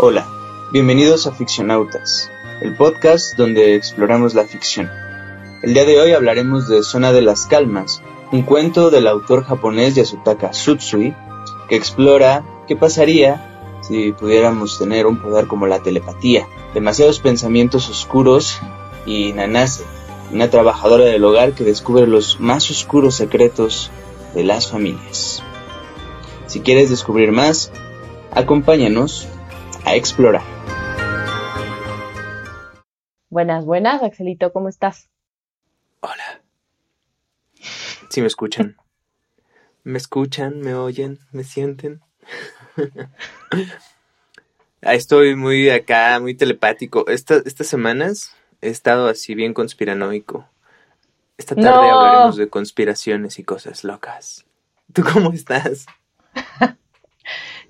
Hola, bienvenidos a Ficcionautas, el podcast donde exploramos la ficción. El día de hoy hablaremos de Zona de las Calmas, un cuento del autor japonés Yasutaka Tsutsui que explora qué pasaría si pudiéramos tener un poder como la telepatía, demasiados pensamientos oscuros y Nanase, una trabajadora del hogar que descubre los más oscuros secretos de las familias. Si quieres descubrir más, acompáñanos a explorar. Buenas, buenas, Axelito, ¿cómo estás? Hola. Si me escuchan. ¿Me escuchan? ¿Me oyen? ¿Me sienten? Estoy muy acá, muy telepático. estas semanas he estado así bien conspiranoico. Esta tarde hablaremos de conspiraciones y cosas locas. ¿Tú cómo estás?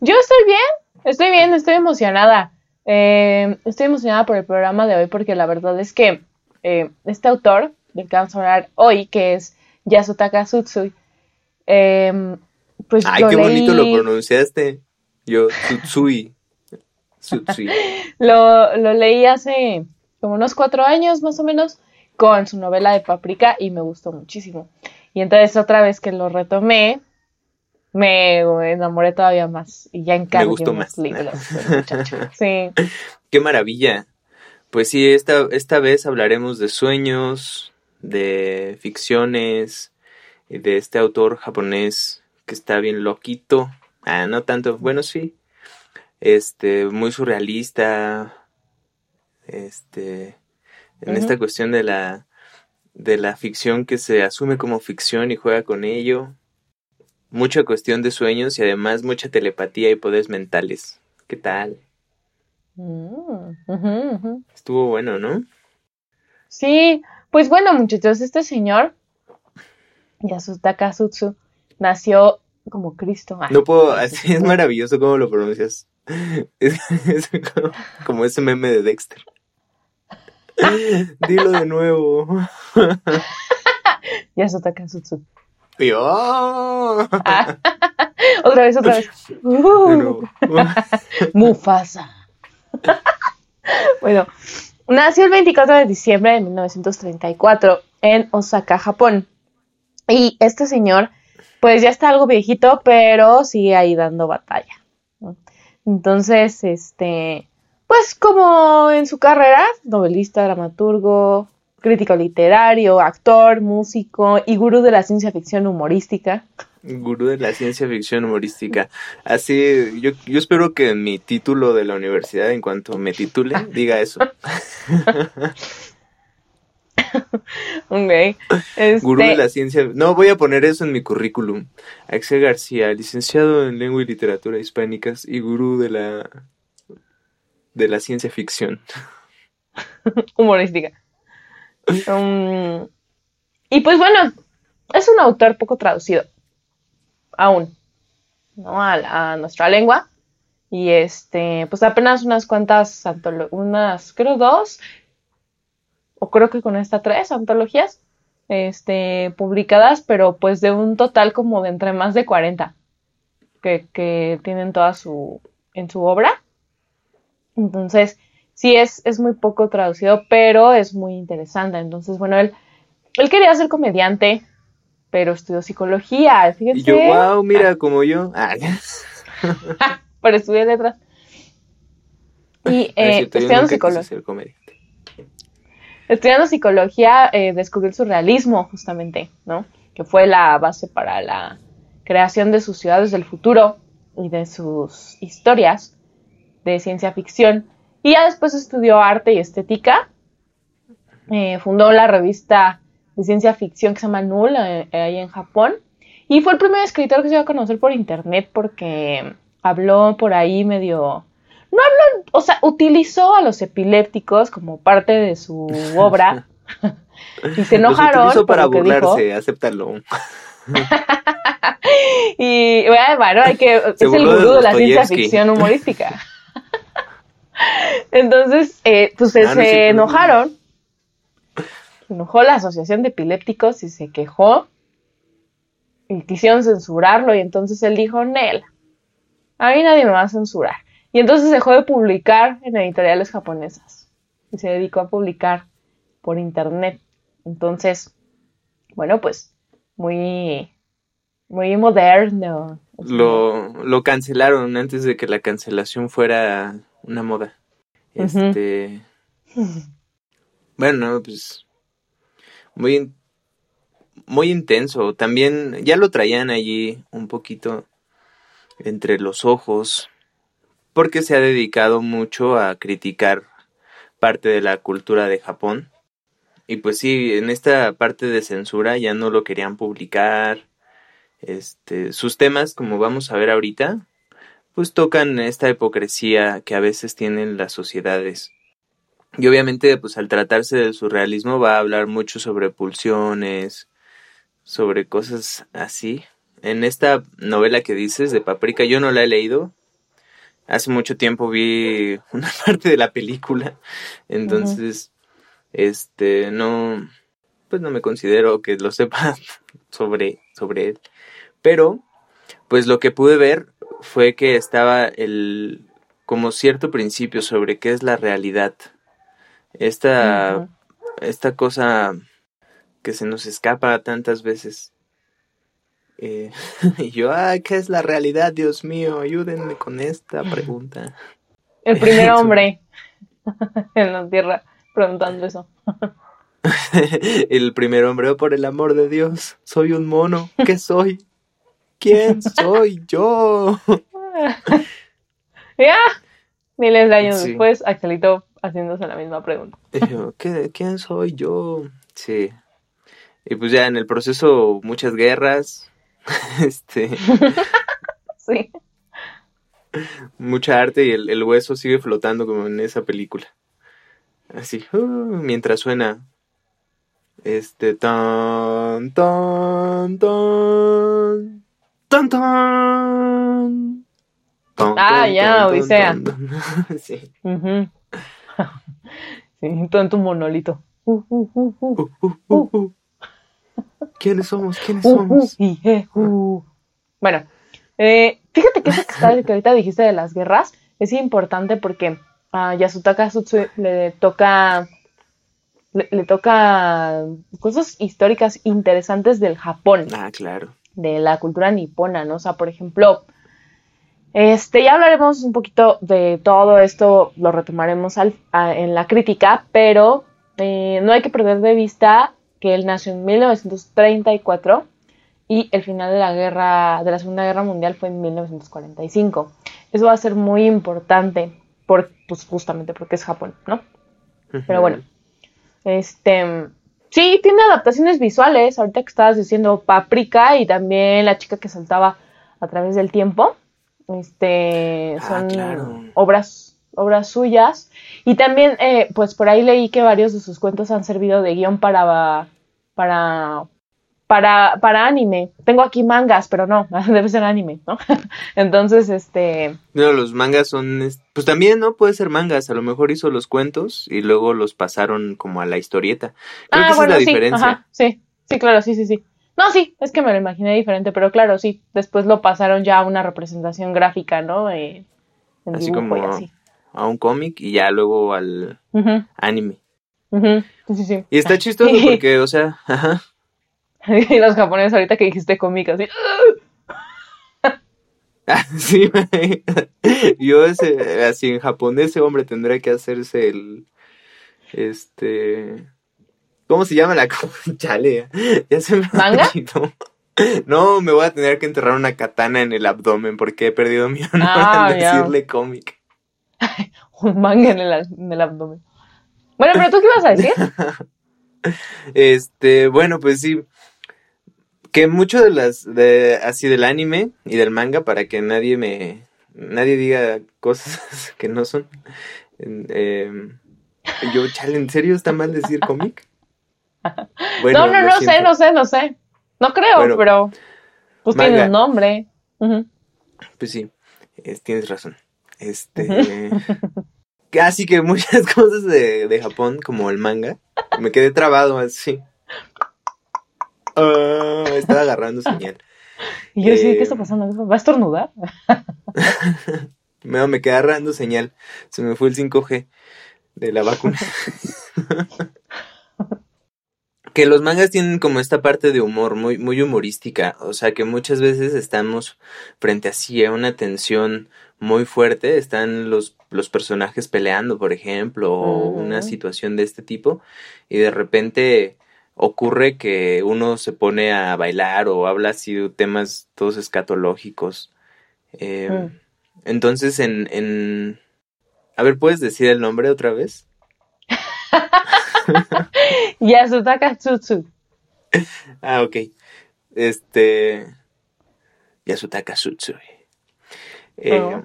Yo estoy bien, estoy bien, estoy emocionada. Eh, estoy emocionada por el programa de hoy porque la verdad es que eh, este autor del que vamos a hablar hoy, que es Yasutaka Tsutsui, eh, pues Ay, qué bonito lo pronunciaste. Yo, Tsutsui. lo, lo leí hace como unos cuatro años más o menos con su novela de Paprika y me gustó muchísimo. Y entonces otra vez que lo retomé, me enamoré todavía más y ya encargué más libros. sí. Qué maravilla. Pues sí, esta, esta vez hablaremos de sueños, de ficciones, de este autor japonés que está bien loquito. Ah, no tanto, bueno, sí. Este, muy surrealista, este, en esta cuestión de la, de la ficción que se asume como ficción y juega con ello. Mucha cuestión de sueños y además mucha telepatía y poderes mentales. ¿Qué tal? Mm, Estuvo bueno, ¿no? Sí, pues bueno, muchachos, este señor, Yasutaka Sutsu, nació como Cristo. no puedo, así es maravilloso cómo lo pronuncias. Es, como, como, ese meme de Dexter. Dilo de nuevo. ya eso ¡Oh! otra vez, otra vez. Mufasa. bueno, nació el 24 de diciembre de 1934 en Osaka, Japón. Y este señor, pues ya está algo viejito, pero sigue ahí dando batalla. Entonces, este, pues como en su carrera, novelista, dramaturgo, crítico literario, actor, músico y gurú de la ciencia ficción humorística. Gurú de la ciencia ficción humorística. Así, yo, yo espero que mi título de la universidad, en cuanto me titule, diga eso. ok. Gurú de este la ciencia. No, voy a poner eso en mi currículum. Axel García, licenciado en lengua y literatura hispánicas y gurú de la de la ciencia ficción. Humorística. Um, y pues bueno, es un autor poco traducido. Aún. ¿No? A, nuestra lengua. Y este, pues apenas unas cuantas unas, creo dos, o creo que con esta tres antologías, este, publicadas, pero pues de un total como de entre más de 40 que, que tienen toda su, en su obra. Entonces, sí es, es muy poco traducido, pero es muy interesante. Entonces, bueno, él, él quería ser comediante, pero estudió psicología, fíjense. Y yo, wow, mira, como yo. Ah, pero estudié letras. Y eh, estudiando psicología. Estudiando psicología, eh, descubrió el surrealismo, justamente, ¿no? Que fue la base para la creación de sus ciudades del futuro y de sus historias de ciencia ficción. Y ya después estudió arte y estética. Eh, fundó la revista de ciencia ficción que se llama Null, eh, ahí en Japón. Y fue el primer escritor que se iba a conocer por internet porque habló por ahí medio... No habló, o sea, utilizó a los epilépticos como parte de su obra. y se enojaron. Los para burlarse, acéptalo. y bueno, hay que, es el gurú de la ciencia ficción humorística. Entonces, eh, pues ah, se enojaron. Se enojó la Asociación de Epilépticos y se quejó. Y quisieron censurarlo. Y entonces él dijo, Nel, a mí nadie me va a censurar. Y entonces dejó de publicar en editoriales japonesas y se dedicó a publicar por internet. Entonces, bueno, pues muy, muy moderno. Lo, lo cancelaron antes de que la cancelación fuera una moda. Este. Bueno, pues. Muy, muy intenso. También ya lo traían allí un poquito entre los ojos. Porque se ha dedicado mucho a criticar parte de la cultura de Japón. Y pues sí, en esta parte de censura ya no lo querían publicar. Este, sus temas, como vamos a ver ahorita, pues tocan esta hipocresía que a veces tienen las sociedades. Y obviamente, pues al tratarse del surrealismo va a hablar mucho sobre pulsiones, sobre cosas así. En esta novela que dices de Paprika, yo no la he leído. Hace mucho tiempo vi una parte de la película. Entonces, este, no, pues no me considero que lo sepa sobre, sobre él. Pero, pues lo que pude ver fue que estaba el, como cierto principio sobre qué es la realidad. Esta, esta cosa que se nos escapa tantas veces. Eh, y yo, ay, ¿qué es la realidad? Dios mío, ayúdenme con esta pregunta. El primer hombre en la tierra preguntando eso. el primer hombre, oh, por el amor de Dios, soy un mono, ¿qué soy? ¿Quién soy yo? ya, miles de años después, Axelito haciéndose la misma pregunta. ¿Quién soy yo? Sí. Y pues ya en el proceso muchas guerras, este... sí. Mucha arte y el, el, hueso sigue flotando como en esa película. Así, uh, mientras suena este tan tan tan tan tan. Ah ya Odisea. sí. Sí todo en tu monolito. Uh, uh, quiénes somos quiénes somos bueno eh, fíjate que eso que, ahorita dijiste de las guerras es importante porque a Yasutaka Sutsu le toca le, toca cosas históricas interesantes del Japón. Ah, claro. De la cultura nipona, ¿no? O sea, por ejemplo, este, ya hablaremos un poquito de todo esto, lo retomaremos en la crítica, pero eh, no hay que perder de vista que él nació en 1934 y el final de la guerra, de la Segunda Guerra Mundial fue en 1945. Eso va a ser muy importante, por, pues justamente porque es Japón, ¿no? Pero bueno, este, sí, tiene adaptaciones visuales, ahorita que estabas diciendo Paprika y también La chica que saltaba a través del tiempo. Este, ah, son obras, obras suyas. Y también, eh, pues por ahí leí que varios de sus cuentos han servido de guion para, para para, para anime. Tengo aquí mangas, pero no, debe ser anime, ¿no? Entonces, este... No, los mangas son, pues también, ¿no? Puede ser mangas, a lo mejor hizo los cuentos y luego los pasaron como a la historieta. Creo ah, que bueno, esa es la sí, diferencia. sí, sí, claro, sí, sí, sí. No, sí, es que me lo imaginé diferente, pero claro, sí, después lo pasaron ya a una representación gráfica, ¿no? Eh, así como a un cómic y ya luego al anime. Sí, sí, sí. Y está chistoso porque, o sea, ajá. y los japoneses ahorita que dijiste cómica, así. sí, yo ese, así en japonés ese hombre tendría que hacerse el, este, ¿cómo se llama la chale? Ya se me ¿Manga? No, me voy a tener que enterrar una katana en el abdomen porque he perdido mi honor ah, al decirle cómic. Un manga en el, en el abdomen. Bueno, pero tú qué ibas a decir? Este, bueno, pues sí, que mucho de las de así del anime y del manga para que nadie me nadie diga cosas que no son em, yo chale en serio está mal decir cómic no no no sé no sé no sé. No creo pero pues tiene un nombre. Pues sí tienes razón. Este casi que muchas cosas de, de Japón como el manga me quedé trabado así Ah, estaba agarrando señal. Y yo sí, ¿qué está eh, pasando? ¿Va a estornudar? Me, me queda dando señal. Se me fue el 5G de la vacuna. que los mangas tienen como esta parte de humor muy, muy humorística, o sea que muchas veces estamos frente así a una tensión muy fuerte, están los, los personajes peleando, por ejemplo, o una situación de este tipo, y de repente ocurre que uno se pone a bailar o habla así de temas todos escatológicos. Em, mm. Entonces, en, en... A ver, ¿puedes decir el nombre otra vez? Yasutaka Tsutsu. Ah, ok. Este. Yasutaka Tsutsu. Eh, oh.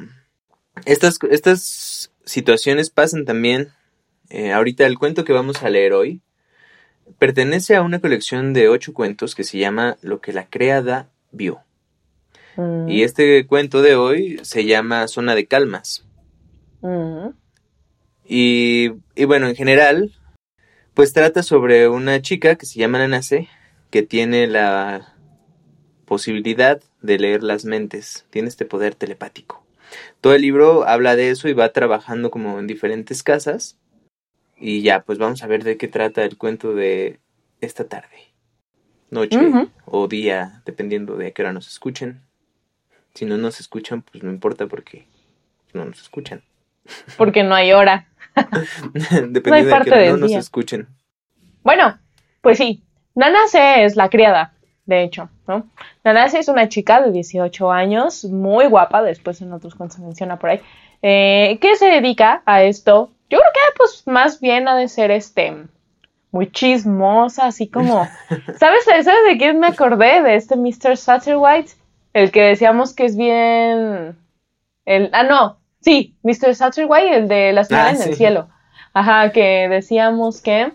estas, estas situaciones pasan también. Eh, ahorita el cuento que vamos a leer hoy pertenece a una colección de ocho cuentos que se llama Lo que la creada vio. Mm. Y este cuento de hoy se llama Zona de Calmas. Mm. Y, y, bueno, en general, pues trata sobre una chica que se llama Nanase, que tiene la posibilidad de leer las mentes, tiene este poder telepático. Todo el libro habla de eso y va trabajando como en diferentes casas. Y ya, pues vamos a ver de qué trata el cuento de esta tarde, noche o día, dependiendo de a qué hora nos escuchen. Si no nos escuchan, pues no importa porque no nos escuchan. Porque no hay hora. Dependiendo de que no nos escuchen. Bueno, pues sí. Nanase es la criada, de hecho, ¿no? Nanase es una chica de 18 años, muy guapa, después en otros cuentos se menciona por ahí, eh, que se dedica a esto. Yo creo que pues más bien ha de ser este muy chismosa, así como ¿Sabes, ¿Sabes de quién me acordé? De este Mr. Satterwhite, el que decíamos que es bien el ah no, Sí, Mr. Satterwhite, el de la ciudad ah, en el cielo. Ajá, que decíamos que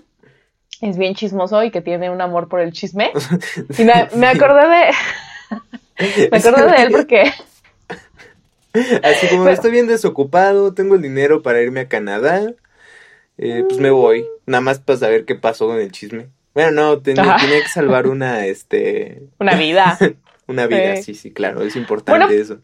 es bien chismoso y que tiene un amor por el chisme. Y me, acordé de. me acordé de él porque. Así como estoy bien desocupado, tengo el dinero para irme a Canadá, eh, pues me voy. Nada más para saber qué pasó con el chisme. Bueno, no, tenía, que salvar una, este... Una vida. una vida, sí. sí, claro, es importante eso.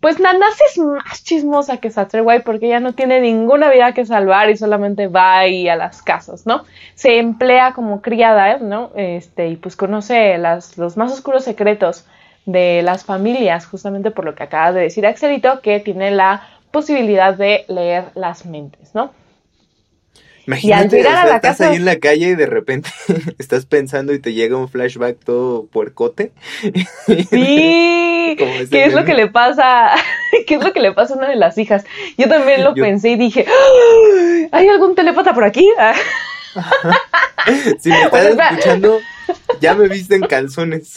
Pues Nanase es más chismosa que Saturday porque ella no tiene ninguna vida que salvar y solamente va ahí a las casas, ¿no? Se emplea como criada, ¿no? Este, y pues conoce las, los más oscuros secretos de las familias, justamente por lo que acaba de decir Axelito, que tiene la posibilidad de leer las mentes, ¿no? Imagínate, estás ahí en la calle y de repente estás pensando y te llega un flashback todo puercote. Sí, ¿qué es lo que le pasa? ¿Qué es lo que le pasa a una de las hijas? Yo también lo pensé y dije, ¿hay algún telepata por aquí? si me estás escuchando, ya me viste en calzones.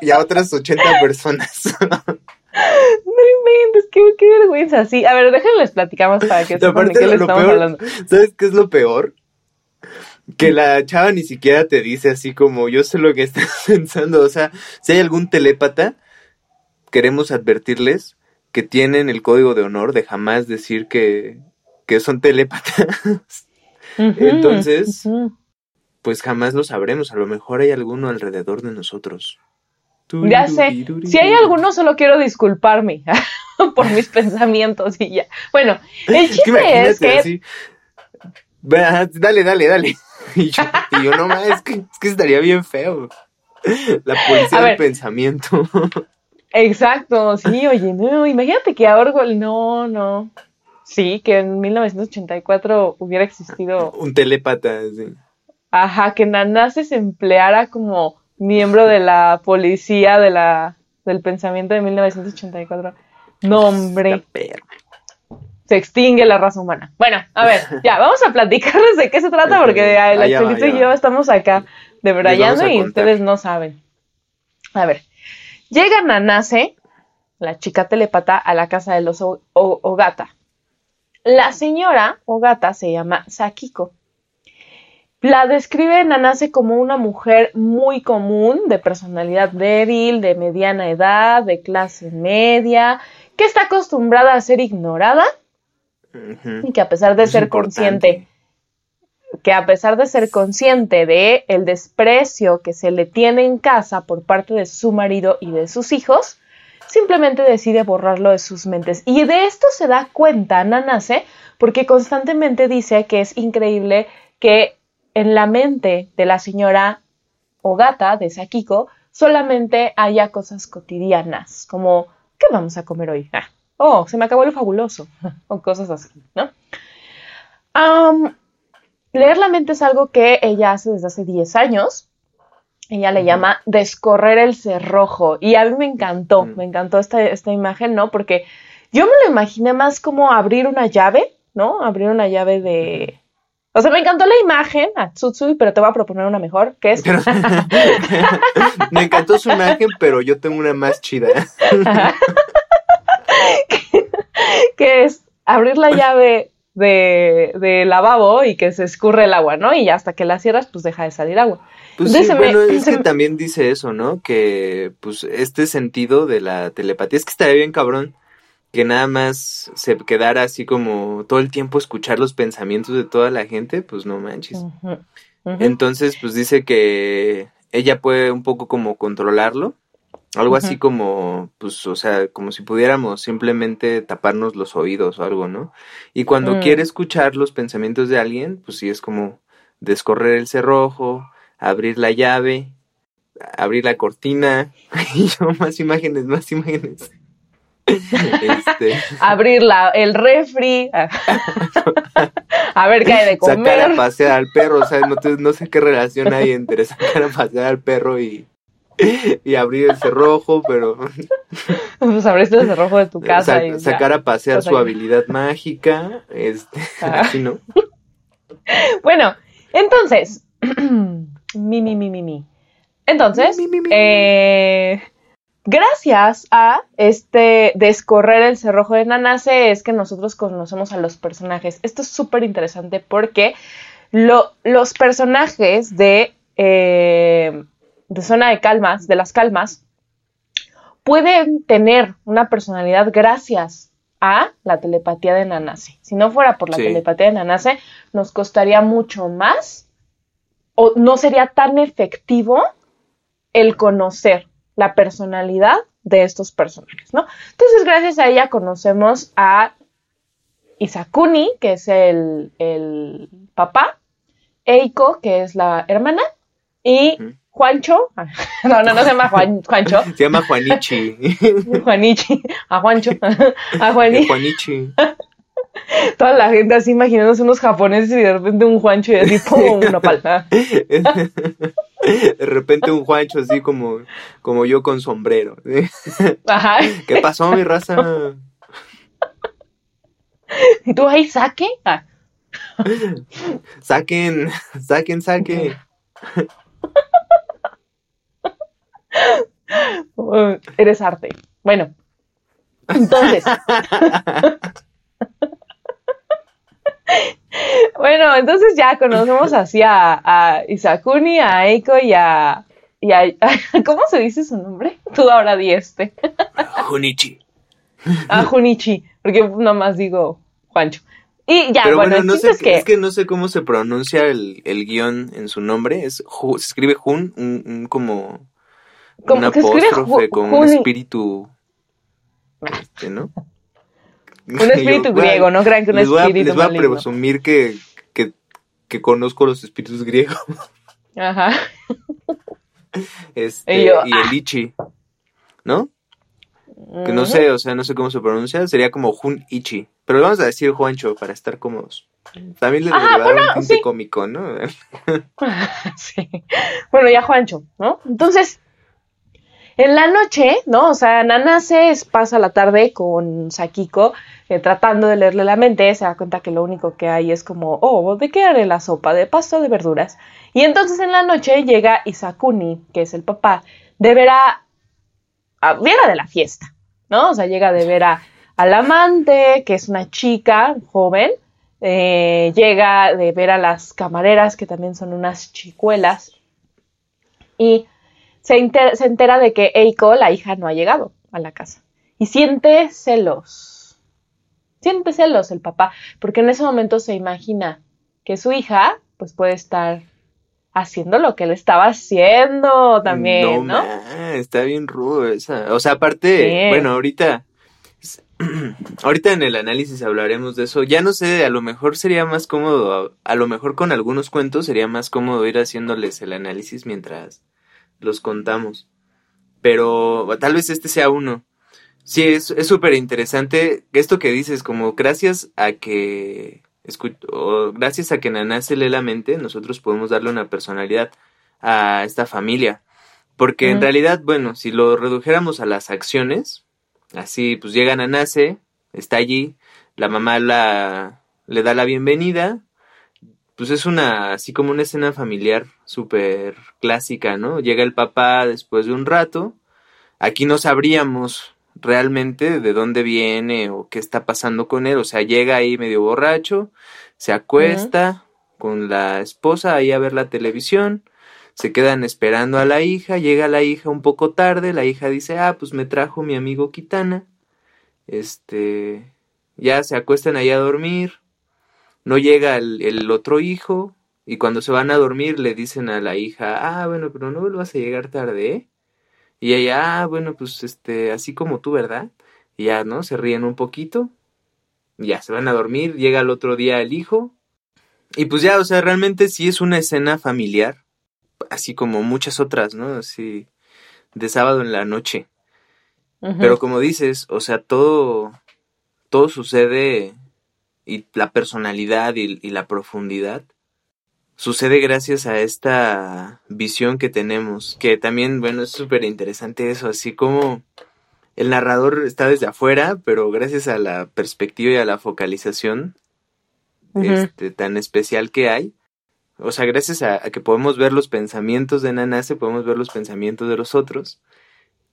Y a otras 80 personas. No inventes, qué, qué vergüenza. Sí, a ver, déjenles platicamos para que sepan de qué le estamos hablando. ¿Sabes qué es lo peor? Que la chava ni siquiera te dice así como yo sé lo que estás pensando. O sea, si hay algún telépata, queremos advertirles que tienen el código de honor de jamás decir que, que son telépatas. Entonces, pues jamás lo sabremos. A lo mejor hay alguno alrededor de nosotros. Ya sé, si hay alguno solo quiero disculparme por mis pensamientos y ya. Bueno, el chiste es que... Dale, dale, dale. Y yo, no más, es que, es que estaría bien feo. La policía del pensamiento. Exacto, sí, oye, no, imagínate que a Orwell, no, no. Sí, que en 1984 hubiera existido... Un telépata, sí. Ajá, que Nanase se empleara como miembro de la policía de la, del pensamiento de 1984. Nombre. Se extingue la raza humana. Bueno, a ver, ya, vamos a platicarles de qué se trata, porque el Axelito y yo estamos acá debrayando y ustedes no saben. A ver, llega Nanase, la chica telepata, a la casa de los Ogata. La señora Ogata se llama Sakiko la describe Nanase como una mujer muy común, de personalidad débil, de mediana edad, de clase media, que está acostumbrada a ser ignorada y que a pesar de ser consciente que a pesar de ser consciente de el desprecio que se le tiene en casa por parte de su marido y de sus hijos, simplemente decide borrarlo de sus mentes. Y de esto se da cuenta Nanase porque constantemente dice que es increíble que en la mente de la señora Ogata, de Sakiko, solamente haya cosas cotidianas, como ¿qué vamos a comer hoy? Ah, oh, se me acabó el fabuloso, o cosas así, ¿no? leer la mente es algo que ella hace desde hace 10 años. Ella le llama descorrer el cerrojo. Y a mí me encantó, me encantó esta, esta imagen, ¿no? Porque yo me lo imaginé más como abrir una llave, ¿no? Abrir una llave de, o sea, me encantó la imagen a Tsutsui, pero te voy a proponer una mejor, que es... me encantó su imagen, pero yo tengo una más chida. que, es abrir la llave de, lavabo y que se escurre el agua, ¿no? Y hasta que la cierras, pues deja de salir agua. Pues sí, bueno, es que también dice eso, ¿no? Que, pues, este sentido de la telepatía, es que estaría bien cabrón que nada más se quedara así como todo el tiempo escuchar los pensamientos de toda la gente, pues no manches. Entonces, pues dice que ella puede un poco como controlarlo, algo así como, pues, o sea, como si pudiéramos simplemente taparnos los oídos o algo, ¿no? Y cuando mm. quiere escuchar los pensamientos de alguien, pues sí es como descorrer el cerrojo, abrir la llave, abrir la cortina, y yo más imágenes, más imágenes. Este... Abrir el refri. a ver qué hay de comer. Sacar a pasear al perro. O sea, no, sé qué relación hay entre sacar a pasear al perro y, y abrir el cerrojo, pero. Pues abriste el cerrojo de tu casa. y sacar a pasear su habilidad mágica. Este, ah. así, ¿no? Bueno, entonces. mi, mi, mi, mi, mi. Entonces. eh gracias a este descorrer el cerrojo de Nanase es que nosotros conocemos a los personajes. Esto es súper interesante porque los personajes de, eh, de Zona de Calmas, de las Calmas, pueden tener una personalidad gracias a la telepatía de Nanase. Si no fuera por la telepatía de Nanase, nos costaría mucho más o no sería tan efectivo el conocer la personalidad de estos personajes, ¿no? Entonces, gracias a ella conocemos a Isakuni, que es el, papá, Eiko, que es la hermana, y Juancho, no, no, no se llama Juancho. Se llama Juanichi. Juanichi, a Juancho, a Juanichi. Toda la gente así imaginándose unos japoneses y de repente un Juancho y así como una palma. De repente un Juancho así como, como yo con sombrero. Ajá. ¿Qué pasó, mi raza? ¿Y tú ahí saque? Ah. Saquen, saquen, saquen. eres arte. Bueno, entonces. Bueno, entonces ya conocemos así a, Isakuni, a Eiko y a, ¿Cómo se dice su nombre? Tú ahora di este. Junichi. A Junichi, porque nomás digo Juancho. Y ya, bueno, no sé, es que... no sé cómo se pronuncia el, guion en su nombre. Es, se escribe Jun, un, como un apóstrofe con un espíritu, este, ¿no? Un espíritu griego, no crean que un espíritu Les voy a presumir que, que, conozco los espíritus griegos. Ajá. Este, y, el Ichi, ¿no? Que no sé, o sea, no sé cómo se pronuncia, sería como Jun Ichi. Pero vamos a decir Juancho para estar cómodos. También le Ajá, a un tinte cómico, ¿no? sí. Bueno, ya Juancho, ¿no? Entonces, en la noche, ¿no? O sea, Nanase pasa la tarde con Sakiko eh, tratando de leerle la mente, se da cuenta que lo único que hay es como, oh, ¿de qué haré la sopa? De pasta de verduras. Y entonces en la noche llega Isakuni, que es el papá, de ver a, llega de la fiesta, ¿no? O sea, llega de ver a, al amante, que es una chica joven, eh, llega de ver a las camareras, que también son unas chicuelas, y se, entera de que Eiko, la hija, no ha llegado a la casa. Y siente celos. Siente celos el papá, porque en ese momento se imagina que su hija, pues puede estar haciendo lo que él estaba haciendo también, ¿no? está bien rudo esa. O sea, aparte, bueno, ahorita ahorita en el análisis hablaremos de eso. Ya no sé, a lo mejor sería más cómodo, a, lo mejor con algunos cuentos sería más cómodo ir haciéndoles el análisis mientras los contamos. Pero tal vez este sea uno. Sí, es súper interesante esto que dices, como gracias a que o gracias a que Naná se lee la mente, nosotros podemos darle una personalidad a esta familia. Porque en realidad, bueno, si lo redujéramos a las acciones, así pues llega Nace, está allí, la mamá la, le da la bienvenida, pues es una, así como una escena familiar súper clásica, ¿no? Llega el papá después de un rato, aquí no sabríamos realmente de dónde viene o qué está pasando con él. O sea, llega ahí medio borracho, se acuesta con la esposa ahí a ver la televisión, se quedan esperando a la hija, llega la hija un poco tarde, la hija dice, ah, pues me trajo mi amigo Kitana, este, ya se acuestan ahí a dormir, no llega el, el otro hijo, y cuando se van a dormir le dicen a la hija, ah, bueno, pero no vuelvas a llegar tarde, ¿eh? Y ella, ah, bueno, pues este, así como tú, ¿verdad? Y ya, ¿no? Se ríen un poquito. Y ya, se van a dormir. Llega el otro día el hijo. Y pues ya, o sea, realmente sí es una escena familiar. Así como muchas otras, ¿no? Así, de sábado en la noche. Pero como dices, o sea, todo, todo sucede y la personalidad y la profundidad sucede gracias a esta visión que tenemos, que también, bueno, es súper interesante eso, así como el narrador está desde afuera, pero gracias a la perspectiva y a la focalización este, tan especial que hay, o sea, gracias a, que podemos ver los pensamientos de Nanase, podemos ver los pensamientos de los otros.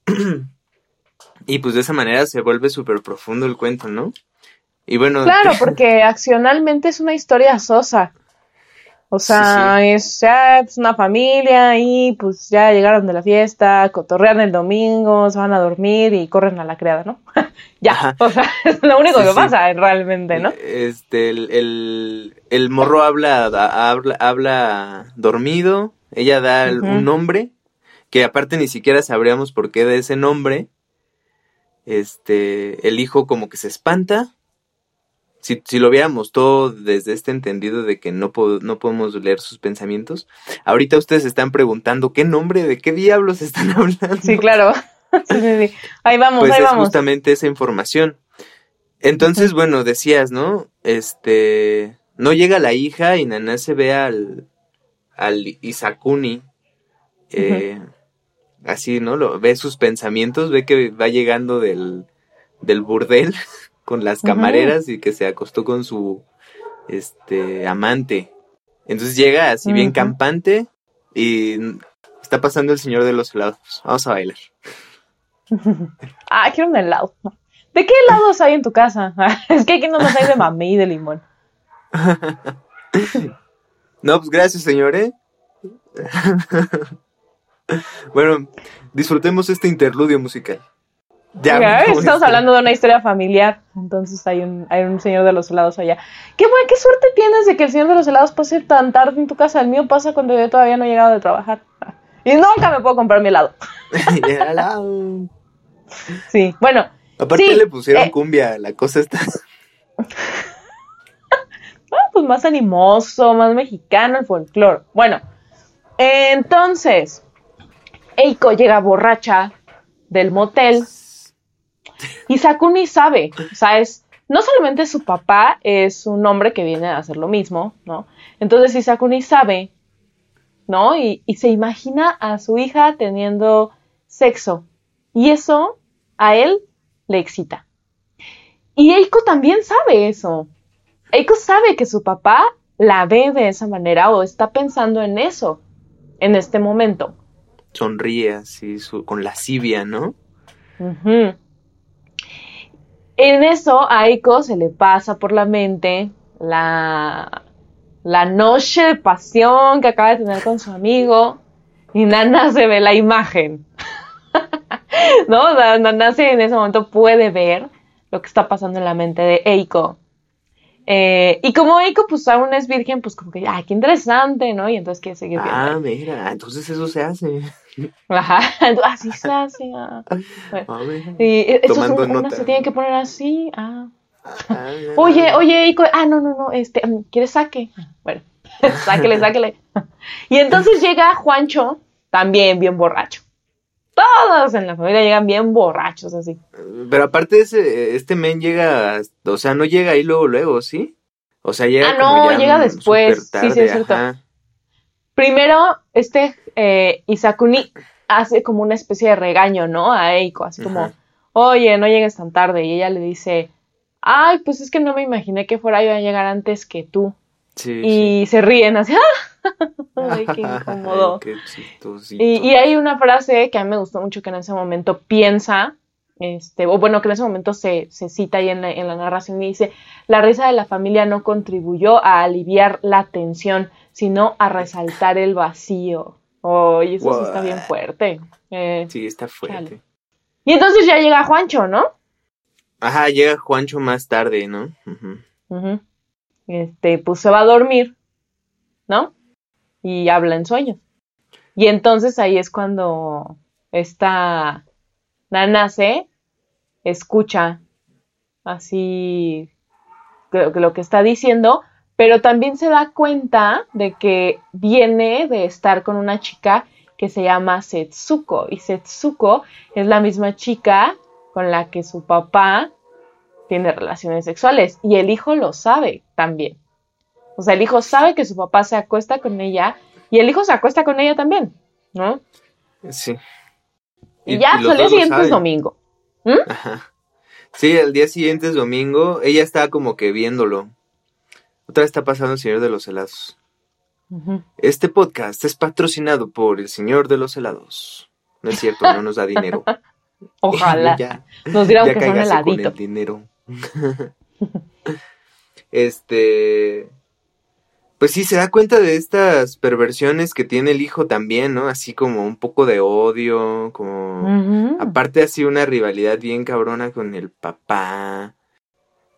y pues de esa manera se vuelve súper profundo el cuento, ¿no? Y bueno. Claro, porque accionalmente es una historia sosa. O sea, es ya es una familia y pues ya llegaron de la fiesta, cotorrean el domingo, se van a dormir y corren a la criada, ¿no? ya, o sea, es lo único que pasa realmente, ¿no? Este, el, el, morro habla, habla, habla dormido, ella da un nombre, que aparte ni siquiera sabríamos por qué da ese nombre. Este, el hijo como que se espanta, si, si lo viéramos todo desde este entendido de que no, no podemos leer sus pensamientos, ahorita ustedes están preguntando qué nombre, de qué diablos están hablando. Sí, claro. Ahí vamos, pues ahí es justamente esa información. Entonces, bueno, decías, ¿no? Este, no llega la hija y Naná se ve al, al Isakuni, eh, así, ¿no? Lo, ve sus pensamientos, ve que va llegando del, del burdel con las camareras y que se acostó con su este amante. Entonces llega así bien campante y está pasando el señor de los helados. Vamos a bailar. ah, quiero un helado. ¿De qué helados hay en tu casa? es que aquí no nos hay de mamey y de limón. no, pues gracias, señor, ¿eh? bueno, disfrutemos este interludio musical. Ya, estamos hablando de una historia familiar, entonces hay un, hay un señor de los helados allá. Qué qué suerte tienes de que el señor de los helados pase tan tarde en tu casa. El mío pasa cuando yo todavía no he llegado de trabajar. Y nunca me puedo comprar mi helado. sí, bueno. Aparte le pusieron eh, cumbia, la cosa está... ah, pues más animoso, más mexicano el folclore. Bueno, entonces, Eiko llega borracha del motel y Sakuni sabe, o sea, es, no solamente su papá es un hombre que viene a hacer lo mismo, ¿no? Entonces Isakuni sabe, ¿no? Y, y se imagina a su hija teniendo sexo. Y eso a él le excita. Y Eiko también sabe eso. Eiko sabe que su papá la ve de esa manera o está pensando en eso en este momento. Sonríe así con lascivia, ¿no? En eso a Aiko se le pasa por la mente la, la noche de pasión que acaba de tener con su amigo y Nana se ve la imagen. ¿No? Nana en ese momento puede ver lo que está pasando en la mente de Eiko. Eh, y como Eiko, pues aún es virgen, pues como que, ay, qué interesante, ¿no? Y entonces quiere seguir viendo. Ah, mira, entonces eso se hace. Ajá, así se hace. ah. Bueno, Ah, y esto Tomando una nota. se tiene que poner así. Ah. Ah. Oye, oye, Eiko, ah, no, no, no, este, mm, ¿quieres saque? Bueno, sáquele, sáquele. Y entonces llega Juancho, también bien borracho. Todos en la familia llegan bien borrachos, así. Pero aparte ese, este men llega, o sea, no llega ahí luego, luego, ¿sí? O sea, llega Ah, como no, ya llega después. súper Sí, sí, es cierto. ajá. Primero, este eh, Isakuni hace como una especie de regaño, ¿no? A Eiko, así como, Ajá. oye, no llegues tan tarde. Y ella le dice, ay, pues es que no me imaginé que fuera yo a llegar antes que tú. Sí, Y se ríen así, ¡ah! Ay, qué incómodo. Ay, qué chistosito. Y, y hay una frase que a mí me gustó mucho que en ese momento piensa, este, o bueno, que en ese momento se, se cita ahí en la, en la narración y dice, la risa de la familia no contribuyó a aliviar la tensión, sino a resaltar el vacío. Oh, y eso sí está bien fuerte. Eh, Sí, está fuerte. Chale. Y entonces ya llega Juancho, ¿no? Ajá, llega Juancho más tarde, ¿no? Ujú. Este, pues se va a dormir, ¿no? Y habla en sueños. Y entonces ahí es cuando esta Nanase escucha así lo que está diciendo, pero también se da cuenta de que viene de estar con una chica que se llama Setsuko. Y Setsuko es la misma chica con la que su papá tiene relaciones sexuales. Y el hijo lo sabe también. O sea, el hijo sabe que su papá se acuesta con ella y el hijo se acuesta con ella también, ¿no? Sí. Y, ya, al día siguiente es domingo. Ajá. Sí, el día siguiente es domingo. Ella está como que viéndolo. Otra vez está pasando el Señor de los Helados. Este podcast es patrocinado por el Señor de los Helados. No es cierto, no nos da dinero. Ojalá ya, nos ya que sea un con heladito. el dinero. este. Pues sí, se da cuenta de estas perversiones que tiene el hijo también, ¿no? Así como un poco de odio, como. Aparte así una rivalidad bien cabrona con el papá.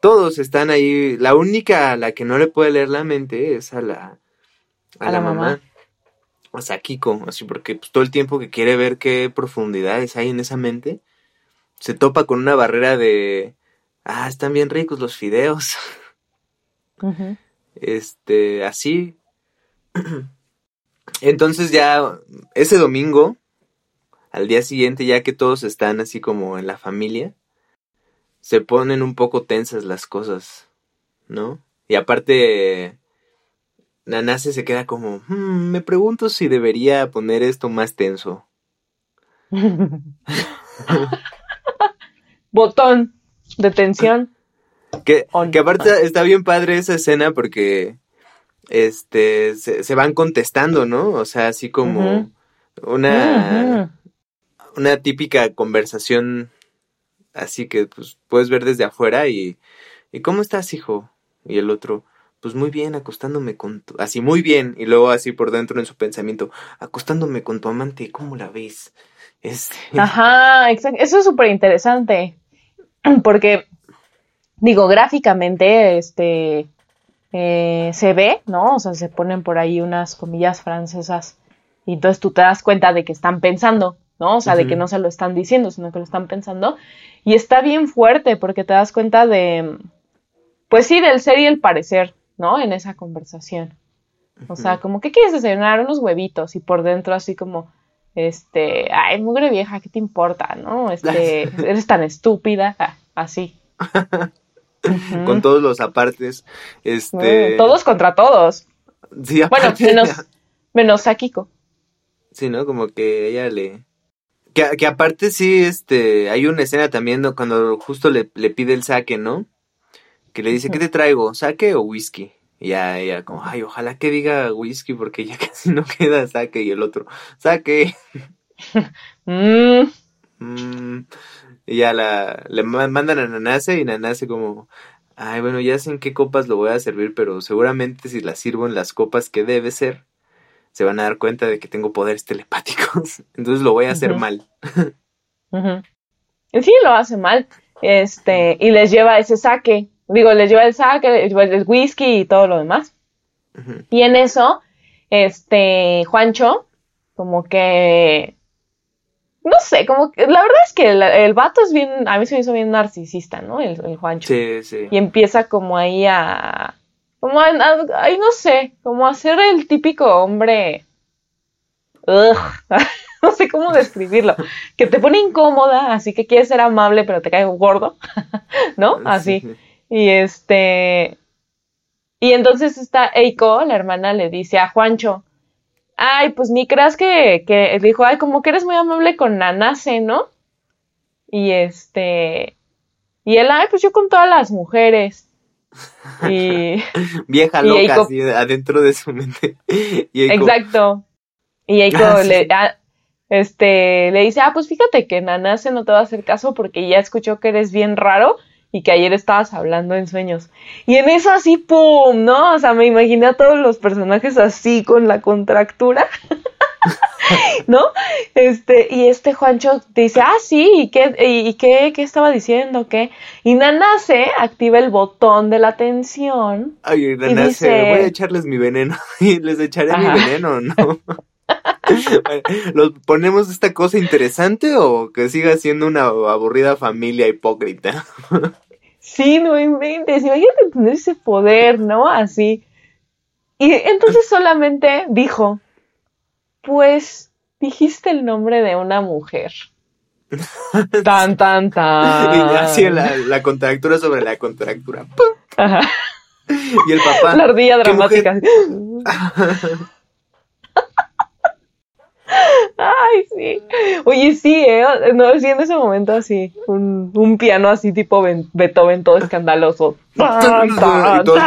Todos están ahí. La única a la que no le puede leer la mente es a la, a, A la, la mamá. mamá. O sea, a Kiko. Así porque pues, todo el tiempo que quiere ver qué profundidades hay en esa mente, se topa con una barrera de... Ah, están bien ricos los fideos. Este, así. Entonces ya ese domingo, al día siguiente, ya que todos están así como en la familia, se ponen un poco tensas las cosas, ¿no? Y aparte, Nanase se queda como, "Hmm, me pregunto si debería poner esto más tenso. Botón de tensión. Que, que aparte está bien padre esa escena porque este se, se van contestando, ¿no? O sea, así como una, una típica conversación así que pues puedes ver desde afuera y, y ¿cómo estás, hijo? Y el otro, pues muy bien, acostándome con tu, así muy bien, y luego así por dentro en su pensamiento, acostándome con tu amante, ¿cómo la ves? Este, Ajá, exacto. Eso es súper interesante. Porque, digo, gráficamente, este, eh, se ve, ¿no? O sea, se ponen por ahí unas comillas francesas. Y entonces tú te das cuenta de que están pensando, ¿no? O sea, de que no se lo están diciendo, sino que lo están pensando. Y está bien fuerte porque te das cuenta de, pues sí, del ser y el parecer, ¿no? En esa conversación. O sea, como, ¿qué quieres desayunar? Unos huevitos. Y por dentro así como, este, ay, mugre vieja, ¿qué te importa, no? Este, eres tan estúpida. Ah, así. Con todos los apartes, este, Mm, Todos contra todos. sí, Bueno, menos, menos a Kiko. Sí, ¿no? Como que ella le... Que, que aparte sí, este, hay una escena también ¿no? cuando justo le, le pide el saque, ¿no? Que le dice, ¿qué te traigo? ¿Saque o whisky? Y ya ella como, ay, ojalá que diga whisky porque ya casi no queda saque. Y el otro, saque. Mm, Mm. Y ya la, le ma- mandan a Nanase y Nanase como, ay, bueno, ya sé en qué copas lo voy a servir, pero seguramente si las sirvo en las copas que debe ser, se van a dar cuenta de que tengo poderes telepáticos. Entonces lo voy a hacer mal. ujú. Y Sí, lo hace mal. Este, y les lleva ese saque, digo, les lleva el saque, les lleva el whisky y todo lo demás. Y en eso, este, Juancho, como que, no sé, como que, la verdad es que el, vato es bien, a mí se me hizo bien narcisista, ¿no? El, Juancho. Sí, sí. Y empieza como ahí a, como a, ahí no sé, como a ser el típico hombre, no sé cómo describirlo, que te pone incómoda, así que quieres ser amable, pero te cae gordo, ¿no? Así. Y este, y entonces está Eiko, la hermana, le dice a Juancho, ay, pues ni creas que, que dijo, ay, como que eres muy amable con Nanase, ¿no? Y este, y él, ay, pues yo con todas las mujeres. Y. Vieja loca, así, adentro de su mente. Exacto. Y Eiko ah, le, ah, este, le dice, ah, pues fíjate que Nanase no te va a hacer caso porque ya escuchó que eres bien raro y que ayer estabas hablando en sueños. Y en eso así, ¡pum! ¿No? O sea, me imaginé a todos los personajes así con la contractura. ¿No? Este, y este Juancho dice, ah, sí, ¿y qué, y, qué, qué, estaba diciendo? ¿Qué? Y Nanase activa el botón de la tensión. Ay, Nanase, voy a echarles mi veneno. y les echaré mi veneno, ¿no? ¿Los ponemos esta cosa interesante o que siga siendo una aburrida familia hipócrita? sí, no inventes, imagínate tener ese poder, ¿no? Así. Y entonces solamente dijo, pues dijiste el nombre de una mujer. tan, tan, tan. Y ya hacía la, la contractura sobre la contractura. Ajá. Y el papá. La ardilla dramática. Ay, sí. Oye, sí, ¿eh? No, sí, en ese momento así, un, un piano así tipo Beethoven todo escandaloso. y todos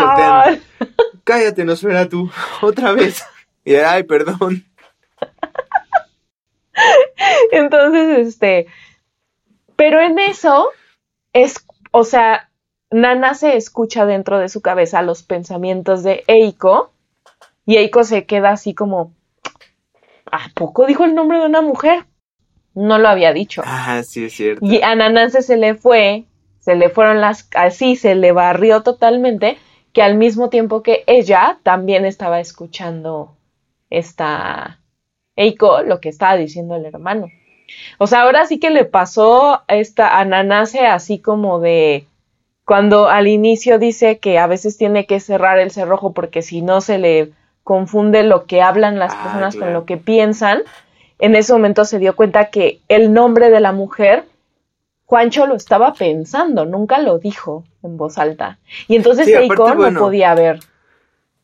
Cállate, no suena tú. Otra vez. Y ay, perdón. Entonces, este, pero en eso es, o sea, Nana se escucha dentro de su cabeza los pensamientos de Eiko y Eiko se queda así como, ¿a poco dijo el nombre de una mujer? No lo había dicho. Ah, sí, es cierto. Y a Nanase se le fue, se le fueron las, así, se le barrió totalmente, que al mismo tiempo que ella también estaba escuchando esta Eiko, lo que estaba diciendo el hermano. O sea, ahora sí que le pasó esta a Nanase así como de cuando al inicio dice que a veces tiene que cerrar el cerrojo porque si no se le confunde lo que hablan las ah, personas con lo que piensan, en ese momento se dio cuenta que el nombre de la mujer, Juancho lo estaba pensando, nunca lo dijo en voz alta. Y entonces sí, no podía ver.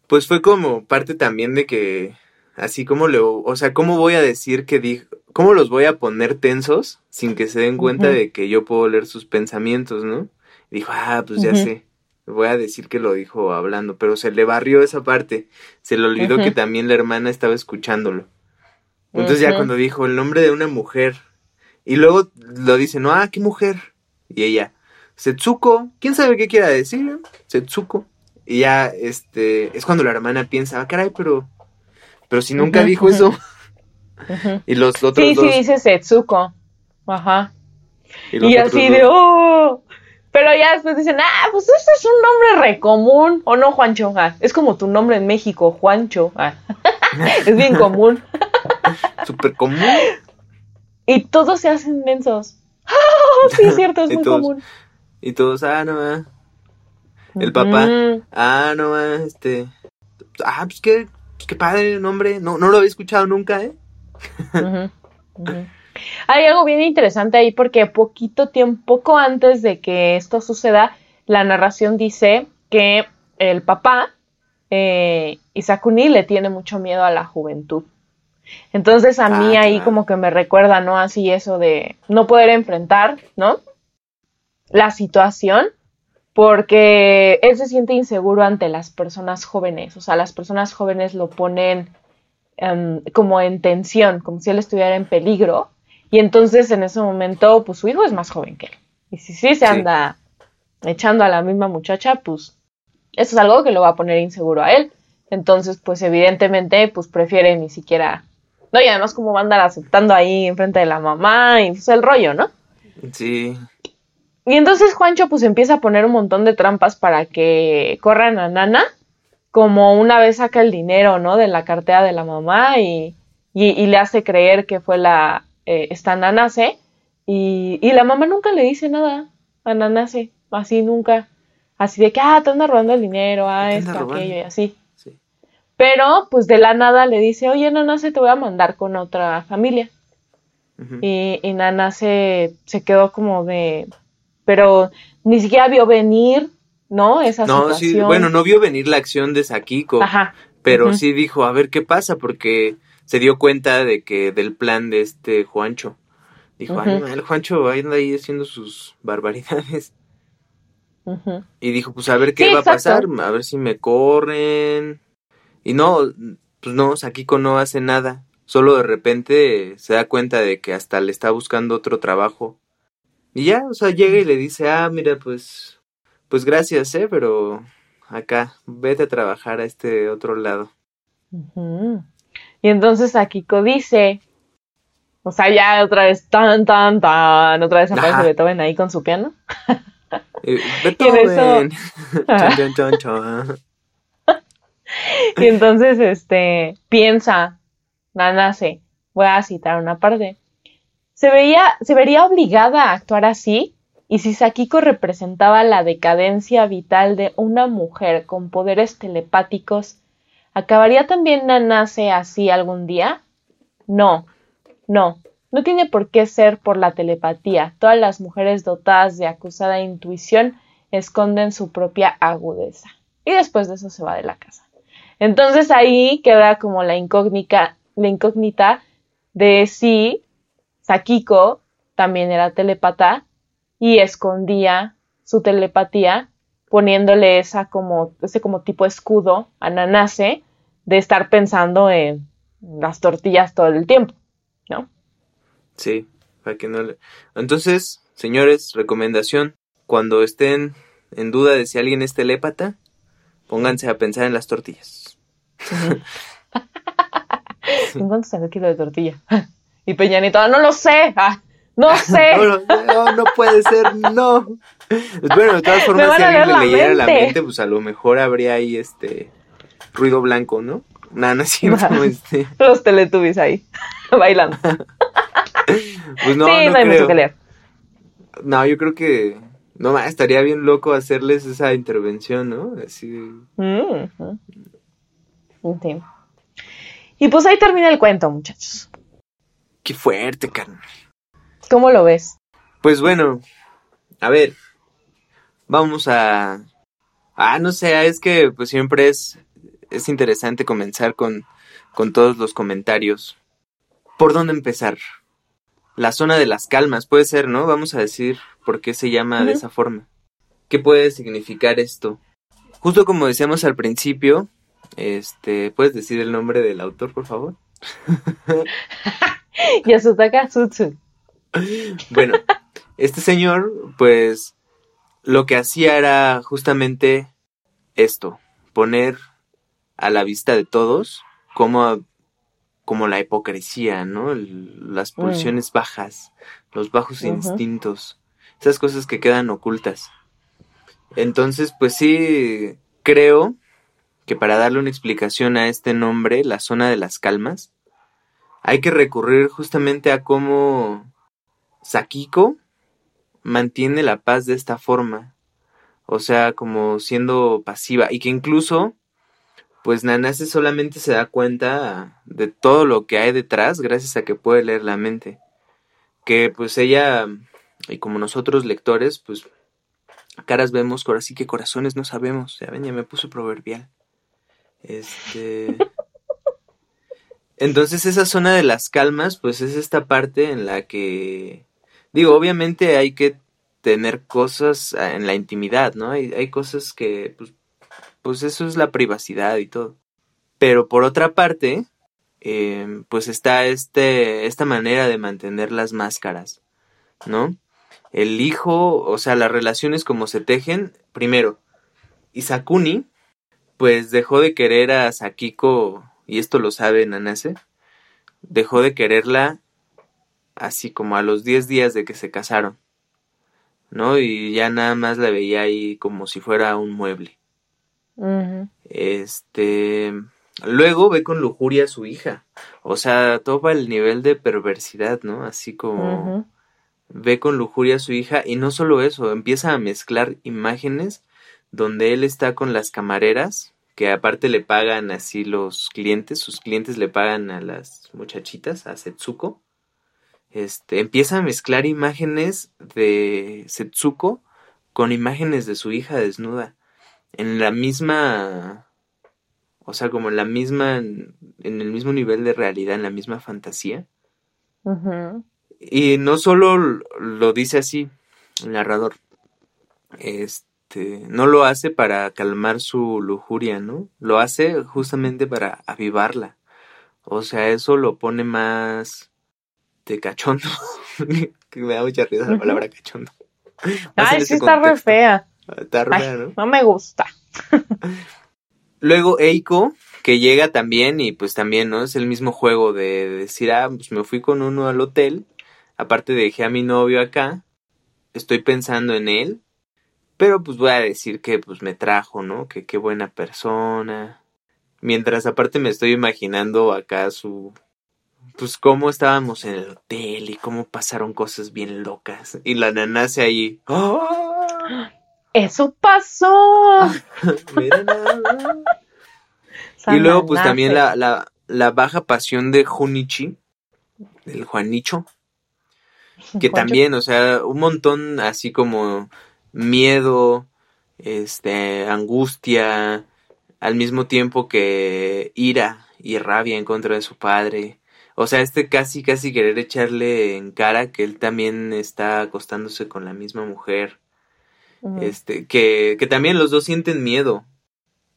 Pues fue como parte también de que, así como le, o sea, ¿cómo voy a decir que dijo, cómo los voy a poner tensos sin que se den cuenta de que yo puedo leer sus pensamientos, ¿no? dijo, ah, pues ya sé voy a decir que lo dijo hablando, pero se le barrió esa parte. Se le olvidó que también la hermana estaba escuchándolo. Entonces ya cuando dijo el nombre de una mujer, y luego lo dice, no, ah, ¿qué mujer? Y ella, Setsuko, ¿quién sabe qué quiera decir? Setsuko. Y ya, este, es cuando la hermana piensa, ah, caray, pero, pero si nunca dijo eso. y los otros sí, Sí, dice Setsuko. Ajá. Y, así de, oh, pero ya después dicen, ah, pues este es un nombre re común. ¿O no, Juancho? Ah, es como tu nombre en México, Juancho. Ah, es bien común. Súper común. Y todos se hacen mensos. Sí, es cierto, es muy común. Y todos, ah, no, ah. El papá, ah, no, ah, este. Ah, pues qué, pues qué padre el nombre. No, no lo había escuchado nunca, ¿eh? Hay algo bien interesante ahí porque poquito tiempo, poco antes de que esto suceda, la narración dice que el papá, eh, Isakuni, le tiene mucho miedo a la juventud. Entonces a mí ah, ahí como que me recuerda, ¿no? Así eso de no poder enfrentar, ¿no? La situación porque él se siente inseguro ante las personas jóvenes, o sea, las personas jóvenes lo ponen em, como en tensión, como si él estuviera en peligro, y entonces en ese momento, pues su hijo es más joven que él. Y si sí se anda echando a la misma muchacha, pues eso es algo que lo va a poner inseguro a él. Entonces, pues evidentemente, pues prefiere ni siquiera... No, y además como va a andar aceptando ahí enfrente de la mamá y pues el rollo, ¿no? Sí. y entonces Juancho pues empieza a poner un montón de trampas para que corran a Nana, como una vez saca el dinero, ¿no? De la cartera de la mamá y, y, le hace creer que fue la, eh, esta Nanase, y, y la mamá nunca le dice nada a Nanase, así nunca, así de que, ah, te anda robando el dinero, ah, esto, aquello y así. Pero, pues de la nada le dice, oye, Nanase, te voy a mandar con otra familia. y, y Nanase se quedó como de, pero ni siquiera vio venir, ¿no? Esa no, Sí, bueno, no vio venir la acción de Sakiko, Ajá. pero sí dijo, a ver qué pasa, porque se dio cuenta de que del plan de este Juancho. Dijo, el Juancho anda ahí haciendo sus barbaridades. Y dijo, pues a ver qué va a pasar, a ver si me corren. Y no, pues no, Sakiko no hace nada. Solo de repente se da cuenta de que hasta le está buscando otro trabajo y ya, o sea, llega y le dice, ah, mira, pues, pues gracias, ¿eh? Pero acá, vete a trabajar a este otro lado. Y entonces Akiko dice, o sea, ya otra vez, tan, tan, tan, otra vez aparece Beethoven ahí con su piano. Eh, Beethoven. y entonces, este, piensa, Nanase, voy a citar una parte se, veía, se vería obligada a actuar así, y si Sakiko representaba la decadencia vital de una mujer con poderes telepáticos, ¿acabaría también Nanase así algún día? No, no, no tiene por qué ser por la telepatía. Todas las mujeres dotadas de acusada intuición esconden su propia agudeza. Y después de eso se va de la casa. Entonces ahí queda como la incógnita, la incógnita de si Sakiko también era telepata y escondía su telepatía poniéndole esa como, ese como tipo escudo a Nanase de estar pensando en las tortillas todo el tiempo, ¿no? Sí, para que no le... Entonces, señores, recomendación, cuando estén en duda de si alguien es telépata, pónganse a pensar en las tortillas. ¿En cuánto sale el kilo de tortilla? Y Peñanito, no lo sé, ah, no sé. no, no, puede ser, no. Bueno, de todas formas, si alguien le leyera la mente, pues a lo mejor habría ahí este ruido blanco, ¿no? Nada, no es cierto, este. Los teletubbies ahí, bailando. pues no, sí, no, hay mucho que leer. No, yo creo que no estaría bien loco hacerles esa intervención, ¿no? Así. Mm sí. Y pues ahí termina el cuento, muchachos. Qué fuerte, carnal. ¿Cómo lo ves? Pues bueno, a ver, vamos a... Ah, no sé, es que pues siempre es, es interesante comenzar con, con todos los comentarios. ¿Por dónde empezar? La zona de las calmas, puede ser, ¿no? Vamos a decir por qué se llama de esa forma. ¿Qué puede significar esto? Justo como decíamos al principio, este, ¿puedes decir el nombre del autor, por favor? Yasutaka Sutsu. Bueno, este señor, pues, lo que hacía era justamente esto, poner a la vista de todos como, como la hipocresía, ¿no? las mm. pulsiones bajas, los bajos instintos, esas cosas que quedan ocultas. Entonces, pues sí, creo que para darle una explicación a este nombre, la zona de las calmas, hay que recurrir justamente a cómo Sakiko mantiene la paz de esta forma. O sea, como siendo pasiva. Y que incluso, pues Nanase solamente se da cuenta de todo lo que hay detrás gracias a que puede leer la mente. Que pues ella, y como nosotros lectores, pues caras vemos, ahora que corazones no sabemos. Ya ven, ya me puso proverbial. Este. Entonces esa zona de las calmas, pues es esta parte en la que, digo, obviamente hay que tener cosas ah, en la intimidad, ¿no? Hay, hay cosas que, pues, pues eso es la privacidad y todo. Pero por otra parte, eh, pues está este, esta manera de mantener las máscaras, ¿no? El hijo, o sea, las relaciones como se tejen, primero, Isakuni, pues dejó de querer a Sakiko y esto lo sabe Nanase, dejó de quererla así como a los 10 días de que se casaron. ¿no? Y ya nada más la veía ahí como si fuera un mueble. Este, luego ve con lujuria a su hija, o sea, topa el nivel de perversidad, ¿no? Así como ve con lujuria a su hija y no solo eso, empieza a mezclar imágenes donde él está con las camareras, que aparte le pagan así los clientes, sus clientes le pagan a las muchachitas, a Setsuko. Este, empieza a mezclar imágenes de Setsuko con imágenes de su hija desnuda en la misma o sea, como en la misma, en el mismo nivel de realidad, en la misma fantasía. Y no solo lo dice así el narrador, este, no lo hace para calmar su lujuria, ¿no? Lo hace justamente para avivarla. O sea, eso lo pone más de cachondo. que me da mucha risa la palabra cachondo. Ay, sí está re fea. Está re fea, ¿no? No me gusta. Luego Eiko, que llega también y pues también, ¿no? Es el mismo juego de decir, ah, pues me fui con uno al hotel, aparte dejé a mi novio acá, estoy pensando en él, pero pues voy a decir que pues me trajo, ¿no? Que qué buena persona. Mientras aparte me estoy imaginando acá su pues cómo estábamos en el hotel y cómo pasaron cosas bien locas. Y la nana se ahí. ¡Oh! Eso pasó. y luego, pues también la, la, la, baja pasión de Junichi, del Juanicho, que también, o sea, un montón así como miedo, este, angustia, al mismo tiempo que ira y rabia en contra de su padre. O sea, este casi, casi querer echarle en cara que él también está acostándose con la misma mujer este, que, que también los dos sienten miedo.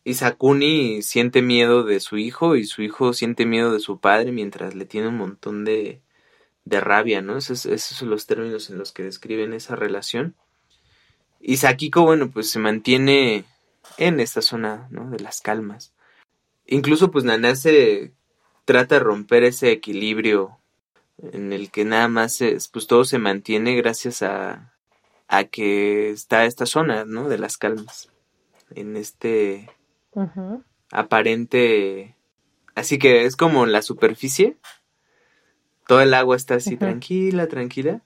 Y Sakuni siente miedo de su hijo y su hijo siente miedo de su padre mientras le tiene un montón de, de rabia, ¿no? Esos, esos son los términos en los que describen esa relación. Y Sakiko, bueno, pues se mantiene en esta zona, ¿no? De las calmas. Incluso, pues Nanase trata de romper ese equilibrio en el que nada más, pues todo se mantiene gracias a, a que está esta zona, ¿no? De las calmas. En este aparente... Así que es como la superficie. Todo el agua está así tranquila, tranquila.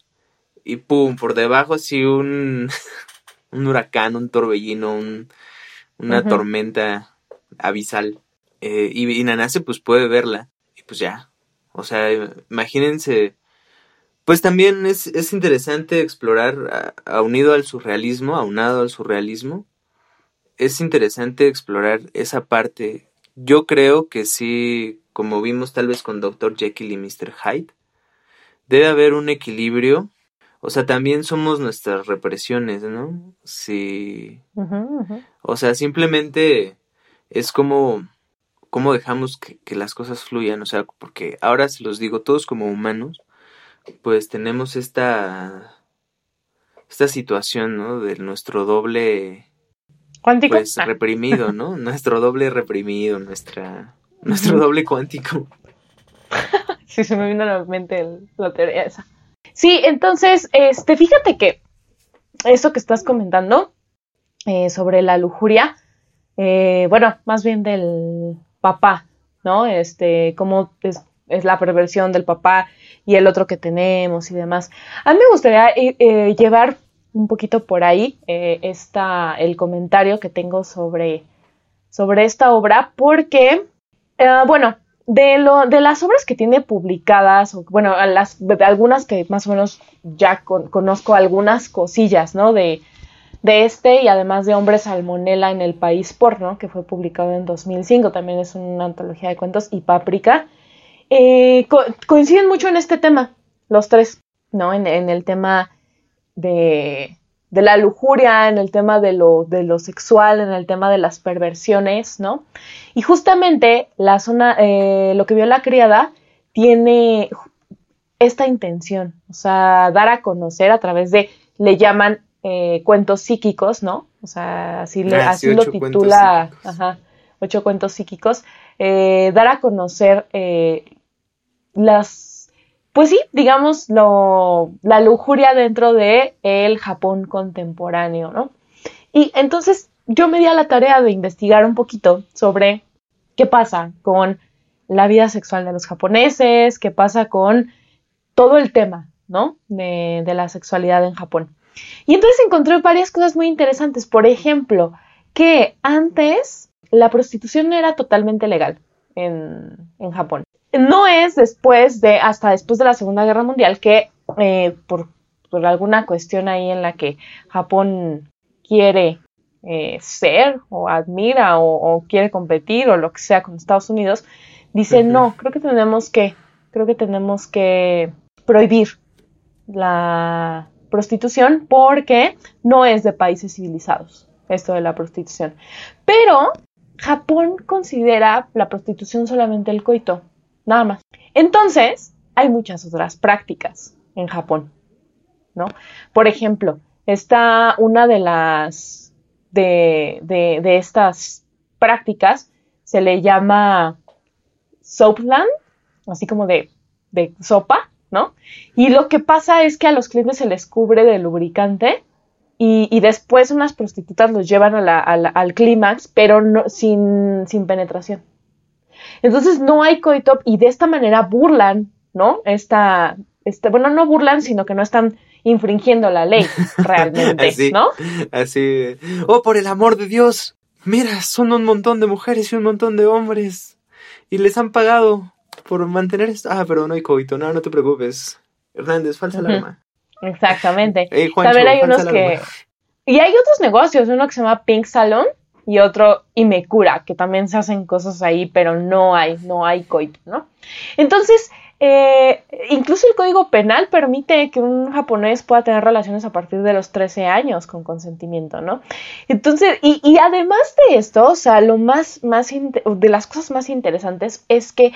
Y pum, por debajo así un, un huracán, un torbellino, un, una tormenta abisal. Eh, y, y Nanase pues puede verla. Pues ya. O sea, imagínense pues también es, es interesante explorar, unido al surrealismo, aunado al surrealismo, es interesante explorar esa parte. Yo creo que sí, como vimos tal vez con Dr. Jekyll y Mr. Hyde, debe haber un equilibrio. O sea, también somos nuestras represiones, ¿no? Sí. O sea, simplemente es como, como dejamos que, que las cosas fluyan. O sea, porque ahora se los digo, todos como humanos, pues tenemos esta esta situación, ¿no? De nuestro doble cuántico pues ah. reprimido, ¿no? nuestro doble reprimido, nuestra nuestro doble cuántico. sí, se me vino a la mente la teoría esa. Sí, entonces, este, fíjate que eso que estás comentando eh, sobre la lujuria, eh, bueno, más bien del papá, ¿no? Este, cómo es, la perversión del papá y el otro que tenemos y demás. A mí me gustaría eh, eh, llevar un poquito por ahí eh, el comentario que tengo sobre, sobre esta obra porque, bueno, de, lo, de las obras que tiene publicadas, o, bueno, las, algunas que más o menos ya conozco algunas cosillas, ¿no? De, de este y además de Hombre Salmonela en el País Porno, que fue publicado en 2005, también es una antología de cuentos, y Páprica. Eh, coinciden mucho en este tema, los tres, ¿no? En, el tema de, la lujuria, en el tema de lo, de lo sexual, en el tema de las perversiones, ¿no? Y justamente la zona, eh, lo que vio la criada tiene esta intención, o sea, dar a conocer a través de, le llaman eh, cuentos psíquicos, ¿no? O sea, así, le, ah, así lo titula, ajá, ocho cuentos psíquicos, dar a conocer las, pues sí, digamos, lo, la lujuria dentro de el Japón contemporáneo, ¿no? Y entonces yo me di a la tarea de investigar un poquito sobre qué pasa con la vida sexual de los japoneses, qué pasa con todo el tema, ¿no? De, de la sexualidad en Japón. Y entonces encontré varias cosas muy interesantes. Por ejemplo, que antes la prostitución era totalmente legal en, en Japón no es después de, hasta después de la Segunda Guerra Mundial, que eh, por, alguna cuestión ahí en la que Japón quiere eh, ser o admira o, quiere competir o lo que sea con Estados Unidos, dice, no, creo que tenemos que, creo que tenemos que prohibir la prostitución porque no es de países civilizados esto de la prostitución. Pero Japón considera la prostitución solamente el coito nada más. Entonces, hay muchas otras prácticas en Japón, ¿no? Por ejemplo, está una de las de, de, estas prácticas, se le llama soapland, así como de, de sopa, ¿no? Y lo que pasa es que a los clientes se les cubre de lubricante y, después unas prostitutas los llevan al clímax, pero no, sin, sin penetración. Entonces no hay coito y de esta manera burlan, ¿no? Esta, este, bueno, no burlan, sino que no están infringiendo la ley realmente, así, ¿no? Así, oh, por el amor de Dios, mira, son un montón de mujeres y un montón de hombres y les han pagado por mantener. Ah, pero no hay coito, no, no te preocupes. Hernández, falsa alarma. Exactamente. También hay unos que... Y hay otros negocios, uno que se llama Pink Salon, y otro Imekura, que también se hacen cosas ahí, pero no hay, no hay coito, ¿no? Entonces, eh, incluso el código penal permite que un japonés pueda tener relaciones a partir de los 13 años con consentimiento, ¿no? Entonces, y, y además de esto, o sea, lo más, más, de las cosas más interesantes es que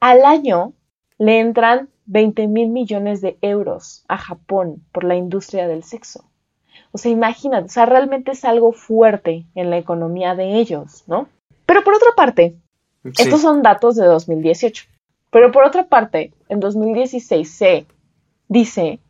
al año le entran 20 mil millones de euros a Japón por la industria del sexo. O sea, imagínate, o sea, realmente es algo fuerte en la economía de ellos, ¿no? Pero por otra parte, estos son datos de 2018. Pero por otra parte, en 2016 se dice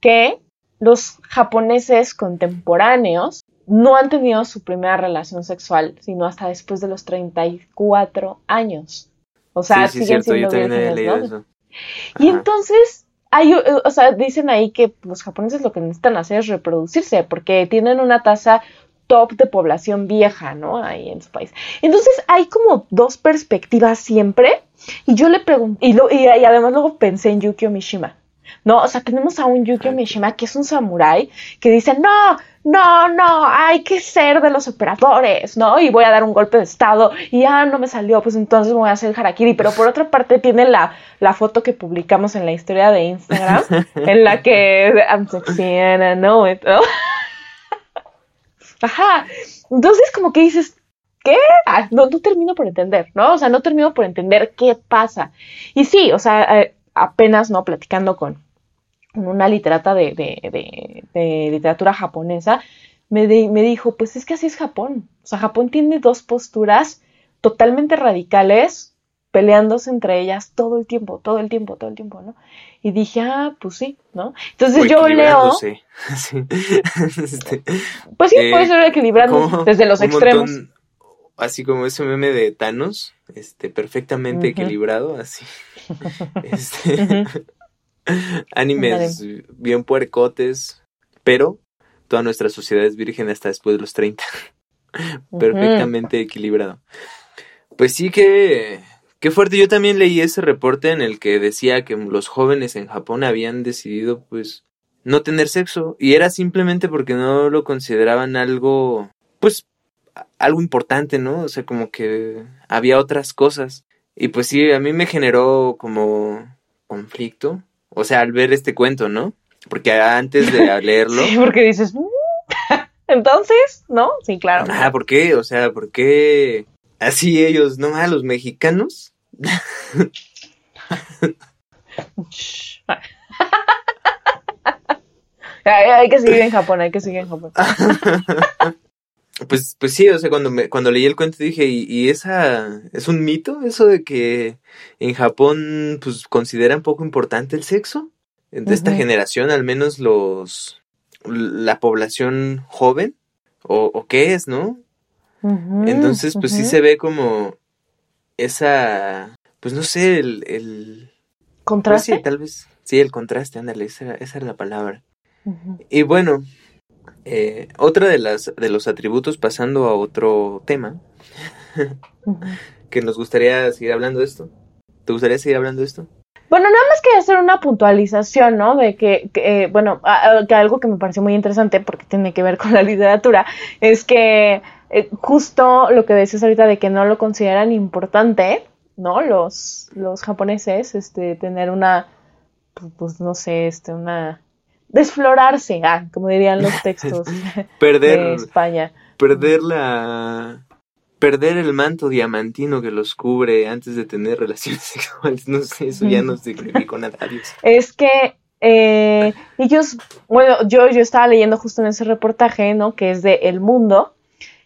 que los japoneses contemporáneos no han tenido su primera relación sexual sino hasta después de los 34 años. O sea, siguen siendo ¿no? Y entonces hay, o sea, dicen ahí que los japoneses lo que necesitan hacer es reproducirse porque tienen una tasa top de población vieja, ¿no? Ahí en su país. Entonces hay como dos perspectivas siempre y yo le pregunté, y, y, además luego pensé en Yukio Mishima, ¿no? O sea, tenemos a un Yukio Mishima que es un samurái que dice, no, no, no, hay que ser de los operadores, ¿no? Y voy a dar un golpe de estado y ya ah, no me salió, pues entonces voy a hacer harakiri. Pero por otra parte tiene la, la foto que publicamos en la historia de Instagram en la que I'm sexy and I know it, ¿no? Ajá. Entonces como que dices, ¿qué? Ah, no, no termino por entender, ¿no? O sea, no termino por entender qué pasa. Y sí, o sea, eh, apenas, ¿no? Platicando con, una literata de, de, literatura japonesa, me, me, dijo, pues es que así es Japón. O sea, Japón tiene dos posturas totalmente radicales, peleándose entre ellas todo el tiempo, todo el tiempo, todo el tiempo, ¿no? Y dije, ah, pues sí, ¿no? Entonces yo leo... Este, pues sí, puede ser equilibrando desde los extremos. Así como ese meme de Thanos, este, perfectamente equilibrado, así. Este, Animes bien puercotes, pero toda nuestra sociedad es virgen hasta después de los 30. Perfectamente equilibrado. Pues sí que... Qué fuerte, yo también leí ese reporte en el que decía que los jóvenes en Japón habían decidido pues no tener sexo y era simplemente porque no lo consideraban algo pues algo importante, ¿no? O sea, como que había otras cosas. Y pues sí, a mí me generó como conflicto o sea, al ver este cuento, ¿no? Porque antes de leerlo. sí, porque dices. Mm, entonces, ¿no? Sí, claro. Ah, ¿por qué? O sea, ¿por qué así ellos, no más los mexicanos? hay que seguir en Japón, hay que seguir en Japón. Pues, pues sí, o sea, cuando, me, cuando leí el cuento dije, ¿y, ¿y, esa es un mito? Eso de que en Japón, pues, consideran poco importante el sexo. De esta generación, al menos los, la población joven, o, o qué es, ¿no? Entonces, pues sí se ve como esa, pues no sé, el... el pues ¿Contraste? sí, tal vez, sí, el contraste, ándale, esa, esa es la palabra. Y bueno, eh, otra de las de los atributos, pasando a otro tema, que nos gustaría seguir hablando de esto. ¿Te gustaría seguir hablando de esto? Bueno, nada más quería hacer una puntualización, ¿no? De que, eh, bueno, que algo que me pareció muy interesante, porque tiene que ver con la literatura, es que eh, justo lo que decías ahorita de que no lo consideran importante, ¿no? Los, los japoneses, este, tener una, pues no sé, este, una desflorarse, ah, como dirían los textos perder, de España. Perder la perder el manto diamantino que los cubre antes de tener relaciones sexuales, no sé, eso ya no significó nada. Es que eh, ellos, bueno, yo, yo estaba leyendo justo en ese reportaje, ¿no? Que es de El Mundo,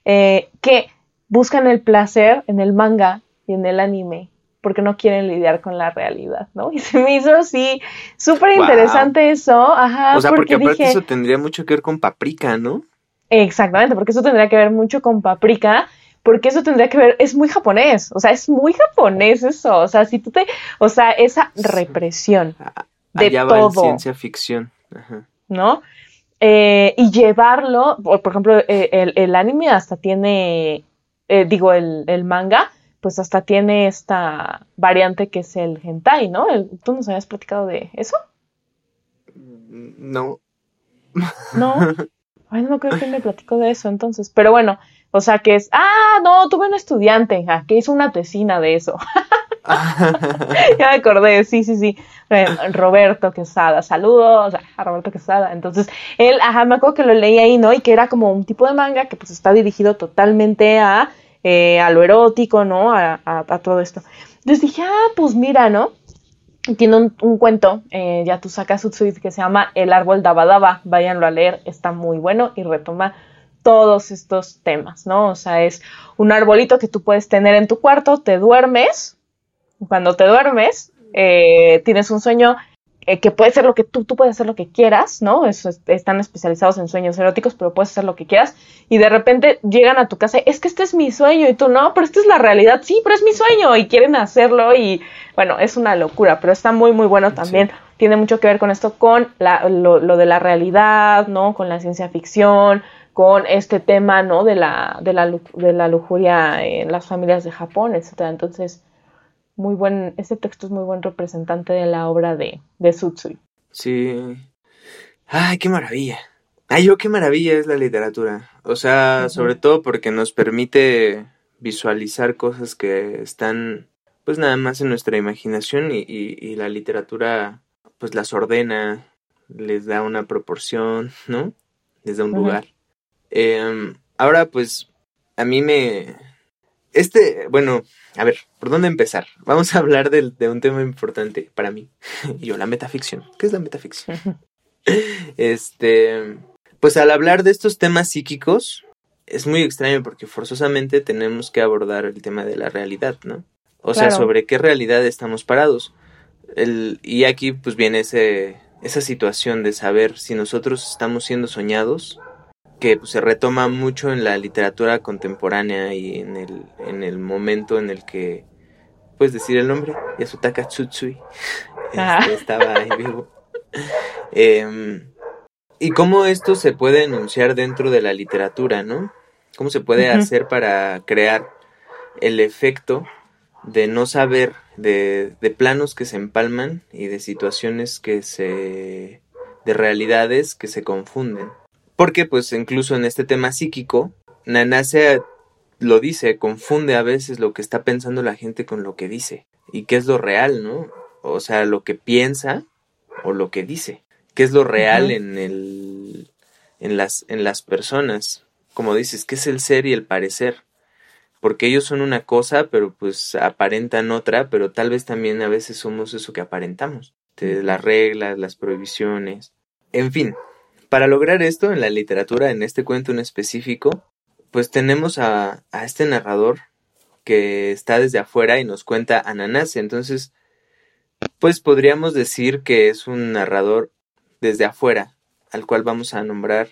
eh, que buscan el placer en el manga y en el anime porque no quieren lidiar con la realidad, ¿no? Y se me hizo así súper interesante eso, ajá. O sea, porque, aparte eso tendría mucho que ver con paprika, ¿no? Exactamente, porque eso tendría que ver mucho con paprika, porque eso tendría que ver, es muy japonés, o sea, es muy japonés eso, o sea, si tú te, o sea, esa represión de todo. ciencia ficción, ajá. ¿no? Eh, y llevarlo, por, ejemplo, eh, el, el, anime hasta tiene, eh, digo, el, el manga, pues hasta tiene esta variante que es el hentai, ¿no? ¿Tú nos habías platicado de eso? No. No. Ay, no creo que me platicó de eso entonces. Pero bueno, o sea que es, ah, no, tuve un estudiante que hizo una tesina de eso. ya me acordé, sí, sí, sí. Eh, Roberto Quesada, saludos a Roberto Quesada. Entonces, él, ajá, me acuerdo que lo leí ahí, ¿no? Y que era como un tipo de manga que pues está dirigido totalmente a eh, a lo erótico, ¿no? A, todo esto. Entonces dije, ah, pues mira, ¿no? Tiene un, cuento, eh, ya tú sacas su tweet que se llama El árbol Dabadaba, váyanlo a leer, está muy bueno y retoma todos estos temas, ¿no? O sea, es un arbolito que tú puedes tener en tu cuarto, te duermes, cuando te duermes, eh, tienes un sueño eh, que puede ser lo que tú, tú puedes hacer lo que quieras, ¿no? Eso, están especializados en sueños eróticos, pero puedes hacer lo que quieras. Y de repente llegan a tu casa, es que este es mi sueño, y tú no, pero esta es la realidad, sí, pero es mi sueño, y quieren hacerlo, y bueno, es una locura, pero está muy, muy bueno también. Tiene mucho que ver con esto, con la, lo, lo, de la realidad, ¿no? Con la ciencia ficción, con este tema, ¿no? De la, de la, de la lujuria en las familias de Japón, etcétera. Entonces, muy buen, ese texto es muy buen representante de la obra de, de Tsutsui. Sí. Ay, qué maravilla. Ay, yo qué maravilla es la literatura. O sea, sobre todo porque nos permite visualizar cosas que están pues nada más en nuestra imaginación y, y, la literatura pues las ordena, les da una proporción, ¿no? Les da un lugar. Em, ahora pues a mí me, este, bueno, a ver, ¿por dónde empezar? Vamos a hablar de, de un tema importante para mí. Yo, la metaficción. ¿Qué es la metaficción? este, pues al hablar de estos temas psíquicos, es muy extraño porque forzosamente tenemos que abordar el tema de la realidad, ¿no? O sea, sobre qué realidad estamos parados. El, y aquí pues viene ese, esa situación de saber si nosotros estamos siendo soñados que pues, se retoma mucho en la literatura contemporánea y en el, en el momento en el que, puedes decir el nombre, Yasutaka Tsutsui ah. este, estaba en vivo. Em, y cómo esto se puede enunciar dentro de la literatura, ¿no? ¿Cómo se puede hacer para crear el efecto de no saber, de, de planos que se empalman y de situaciones que se... de realidades que se confunden? Porque pues incluso en este tema psíquico, Nanase lo dice, confunde a veces lo que está pensando la gente con lo que dice. ¿Y qué es lo real, no? O sea, lo que piensa o lo que dice. ¿Qué es lo real en el en las en las personas? Como dices, ¿qué es el ser y el parecer? Porque ellos son una cosa, pero pues aparentan otra, pero tal vez también a veces somos eso que aparentamos. las reglas, las prohibiciones. En fin, para lograr esto en la literatura, en este cuento en específico, pues tenemos a, a este narrador que está desde afuera y nos cuenta Ananase. Entonces, pues podríamos decir que es un narrador desde afuera, al cual vamos a nombrar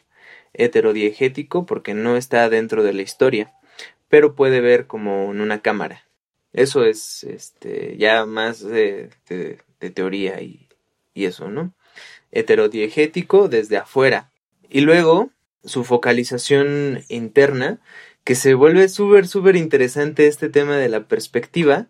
heterodiegético porque no está dentro de la historia, pero puede ver como en una cámara. Eso es este, ya más de, teoría y, y eso, ¿no? Heterodiegético desde afuera. Y luego su focalización interna, que se vuelve súper, súper interesante este tema de la perspectiva,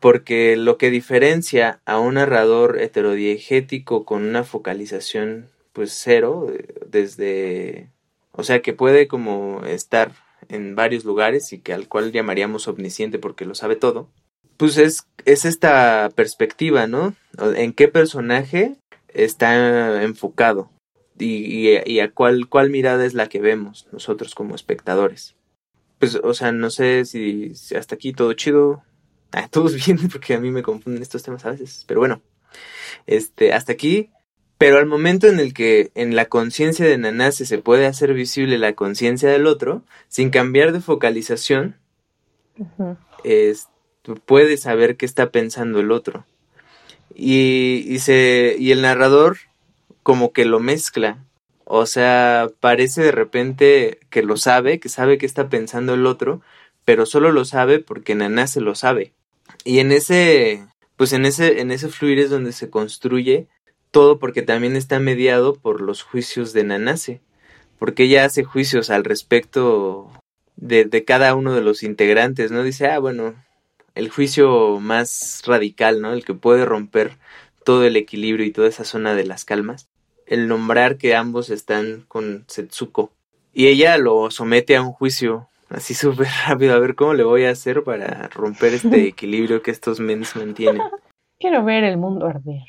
porque lo que diferencia a un narrador heterodiegético con una focalización pues cero, desde, o sea, que puede como estar en varios lugares y que al cual llamaríamos omnisciente porque lo sabe todo, pues es, es esta perspectiva, ¿no? En qué personaje está enfocado y, y, a cuál, cuál mirada es la que vemos nosotros como espectadores. Pues, o sea, no sé si, hasta aquí todo chido. Ah, todos bien, porque a mí me confunden estos temas a veces. Pero bueno, este, hasta aquí. Pero al momento en el que en la conciencia de Nanase se puede hacer visible la conciencia del otro, sin cambiar de focalización, puede saber qué está pensando el otro. Y, y, se, y el narrador como que lo mezcla. O sea, parece de repente que lo sabe, que sabe qué está pensando el otro, pero solo lo sabe porque Nanase lo sabe. Y en ese, pues en ese, en ese fluir es donde se construye todo porque también está mediado por los juicios de Nanase, porque ella hace juicios al respecto de, de cada uno de los integrantes, ¿no? Dice, ah, bueno, el juicio más radical, ¿no? El que puede romper todo el equilibrio y toda esa zona de las calmas, el nombrar que ambos están con Setsuko. Y ella lo somete a un juicio así súper rápido, a ver cómo le voy a hacer para romper este equilibrio que estos mens mantienen. Quiero ver el mundo arder.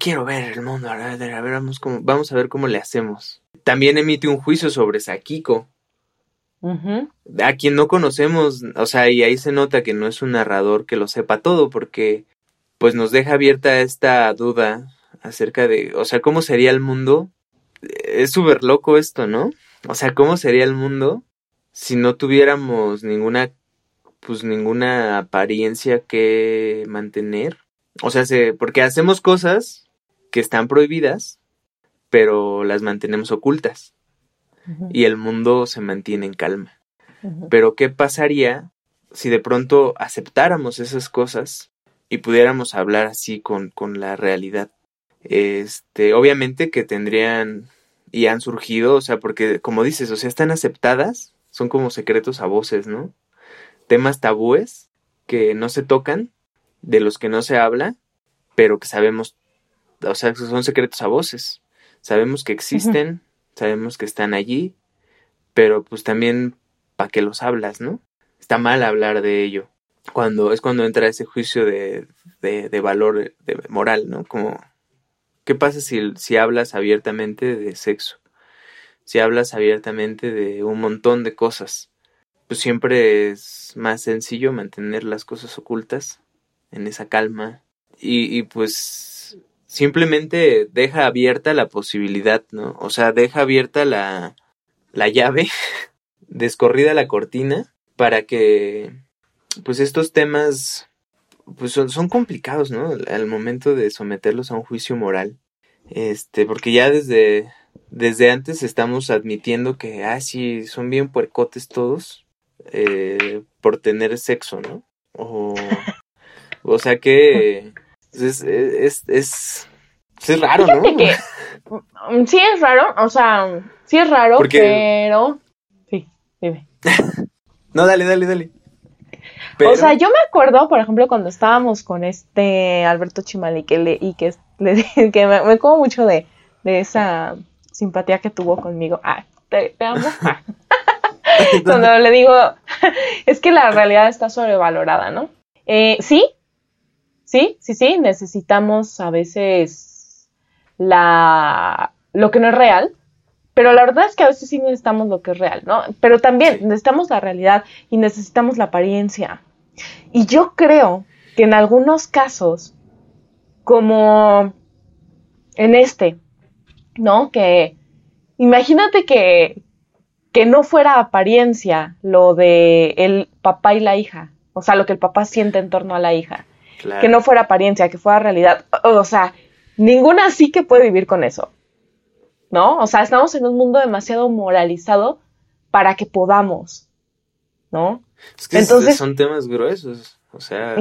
Quiero ver el mundo arder, a ver, vamos, cómo, vamos a ver cómo le hacemos. También emite un juicio sobre Sakiko, a quien no conocemos, o sea, y ahí se nota que no es un narrador que lo sepa todo, porque pues nos deja abierta esta duda acerca de, o sea, cómo sería el mundo. Es súper loco esto, ¿no? O sea, cómo sería el mundo si no tuviéramos ninguna, pues ninguna apariencia que mantener. O sea, se, porque hacemos cosas que están prohibidas, pero las mantenemos ocultas y el mundo se mantiene en calma. Pero ¿qué pasaría si de pronto aceptáramos esas cosas y pudiéramos hablar así con, con la realidad? Este, obviamente que tendrían y han surgido, o sea, porque como dices, o sea, están aceptadas, son como secretos a voces, ¿no? Temas tabúes que no se tocan, de los que no se habla, pero que sabemos, o sea, son secretos a voces. Sabemos que existen, sabemos que están allí, pero pues también para qué los hablas, ¿no? Está mal hablar de ello. Cuando es cuando entra ese juicio de, de, valor de moral, ¿no? Como, ¿qué pasa si, si hablas abiertamente de sexo? Si hablas abiertamente de un montón de cosas, pues siempre es más sencillo mantener las cosas ocultas en esa calma y pues simplemente deja abierta la posibilidad, ¿no? O sea, deja abierta la, la llave, descorrida la cortina, para que, pues estos temas, pues son, son complicados, ¿no? Al momento de someterlos a un juicio moral. Este, porque ya desde, desde antes estamos admitiendo que, ah, sí, son bien puercotes todos, eh, por tener sexo, ¿no? O, o sea que es, es, es, es raro, ¿no? Mm, sí es raro, o sea, sí es raro, pero... Sí, dime. no, dale, dale, dale. O sea, yo me acuerdo, por ejemplo, cuando estábamos con este Alberto Chimali que le, y que, le, que me, me como mucho de, de esa simpatía que tuvo conmigo. Ah, te, amo. cuando le digo, es que la realidad está sobrevalorada, ¿no? Eh, sí, sí, sí, sí, necesitamos a veces la, lo que no es real, pero la verdad es que a veces sí necesitamos lo que es real, ¿no? Pero también necesitamos la realidad y necesitamos la apariencia. Y yo creo que en algunos casos, como en este, ¿no? Que imagínate que, que no fuera apariencia lo de el papá y la hija, o sea, lo que el papá siente en torno a la hija, Claro. que no fuera apariencia, que fuera realidad, o, o sea, ninguna sí que puede vivir con eso, ¿no? O sea, estamos en un mundo demasiado moralizado para que podamos, ¿no? Es que Entonces- son temas gruesos. O sea,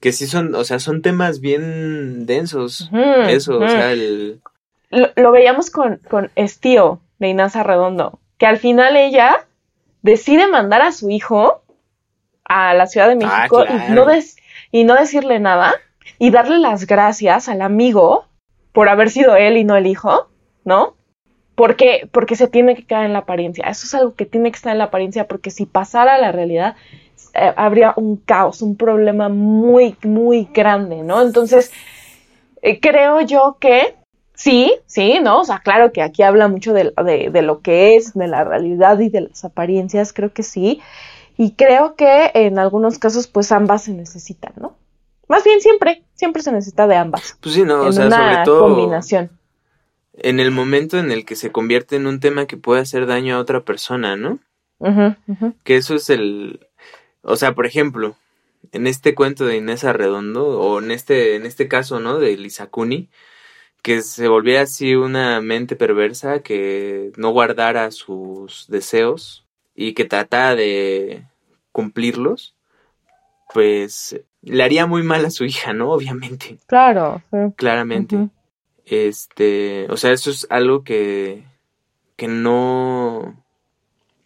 que sí son, o sea, son temas bien densos. Eso, o sea, el. lo, lo veíamos con, con Estío de Inasa Redondo, que al final ella decide mandar a su hijo a la Ciudad de Ah, México y, no des- y no decirle nada y darle las gracias al amigo por haber sido él y no el hijo, ¿no? Porque, porque se tiene que quedar en la apariencia. Eso es algo que tiene que estar en la apariencia porque si pasara la realidad eh, habría un caos, un problema muy, muy grande, ¿no? Entonces, eh, creo yo que sí, sí, ¿no? O sea, claro que aquí habla mucho de- de lo que es, de la realidad y de las apariencias, creo que sí. Y creo que en algunos casos, pues ambas se necesitan, ¿no? Más bien siempre, siempre se necesita de ambas. Pues sí, no, o en sea, una sobre todo. combinación. En el momento en el que se convierte en un tema que puede hacer daño a otra persona, ¿no? Que eso es el. O sea, por ejemplo, en este cuento de Inés Arredondo, o en este, en este caso, ¿no? De Lisacuni, que se volvía así una mente perversa que no guardara sus deseos y que tratara de cumplirlos, pues le haría muy mal a su hija, ¿no? Obviamente, Claro. sí. claramente. Este, o sea, eso es algo que, que no,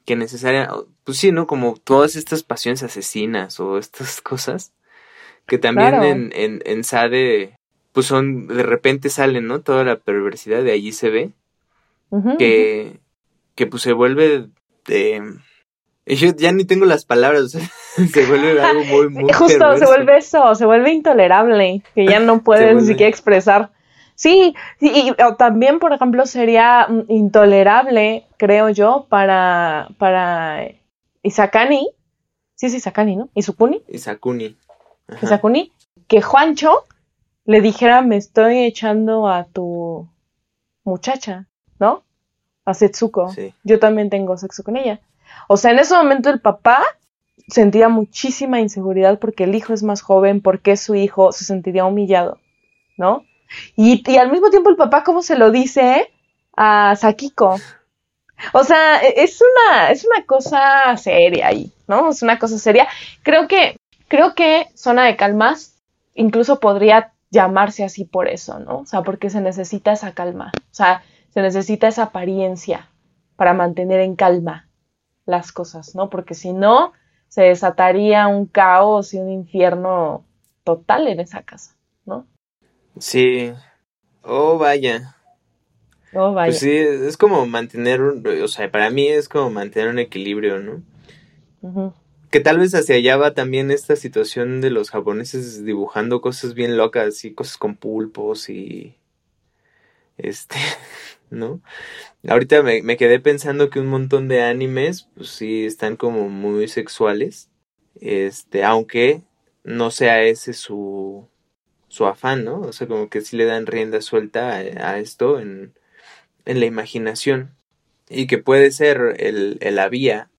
que necesaria, pues sí, ¿no? Como todas estas pasiones asesinas o estas cosas que también Claro. en, en, en Sade, pues son, de repente salen, ¿no? Toda la perversidad de allí se ve, que, que pues se vuelve de... Yo ya ni tengo las palabras, o sea, se vuelve algo muy, muy Justo, se vuelve eso, se vuelve intolerable, que ya no puedes ni siquiera expresar. Sí, y, o también, por ejemplo, sería mm, intolerable, creo yo, para, para Isakani, sí es Isakani, ¿no? Isukuni, Isakuni. Ajá. Isakuni, que Juancho le dijera, me estoy echando a tu muchacha. A Setsuko. Sí. Yo también tengo sexo con ella. O sea, en ese momento el papá sentía muchísima inseguridad porque el hijo es más joven, porque su hijo se sentiría humillado, ¿no? Y, y al mismo tiempo el papá, ¿cómo se lo dice a Sakiko? O sea, e- es una, es una cosa seria ahí, ¿no? Es una cosa seria. Creo que, creo que Zona de Calmas incluso podría llamarse así por eso, ¿no? O sea, porque se necesita esa calma. O sea, se necesita esa apariencia para mantener en calma las cosas, ¿no? Porque si no, se desataría un caos y un infierno total en esa casa, ¿no? Sí. Oh, vaya. Oh, vaya. Pues sí, es como mantener, un- o sea, para mí es como mantener un equilibrio, ¿no? Que tal vez hacia allá va también esta situación de los japoneses dibujando cosas bien locas y cosas con pulpos y... Este, ¿no? Ahorita me, me quedé pensando que un montón de animes, pues sí, están como muy sexuales. Este, aunque no sea ese su, su afán, ¿no? O sea, como que sí le dan rienda suelta a, esto en, en la imaginación. Y que puede ser el, el la vía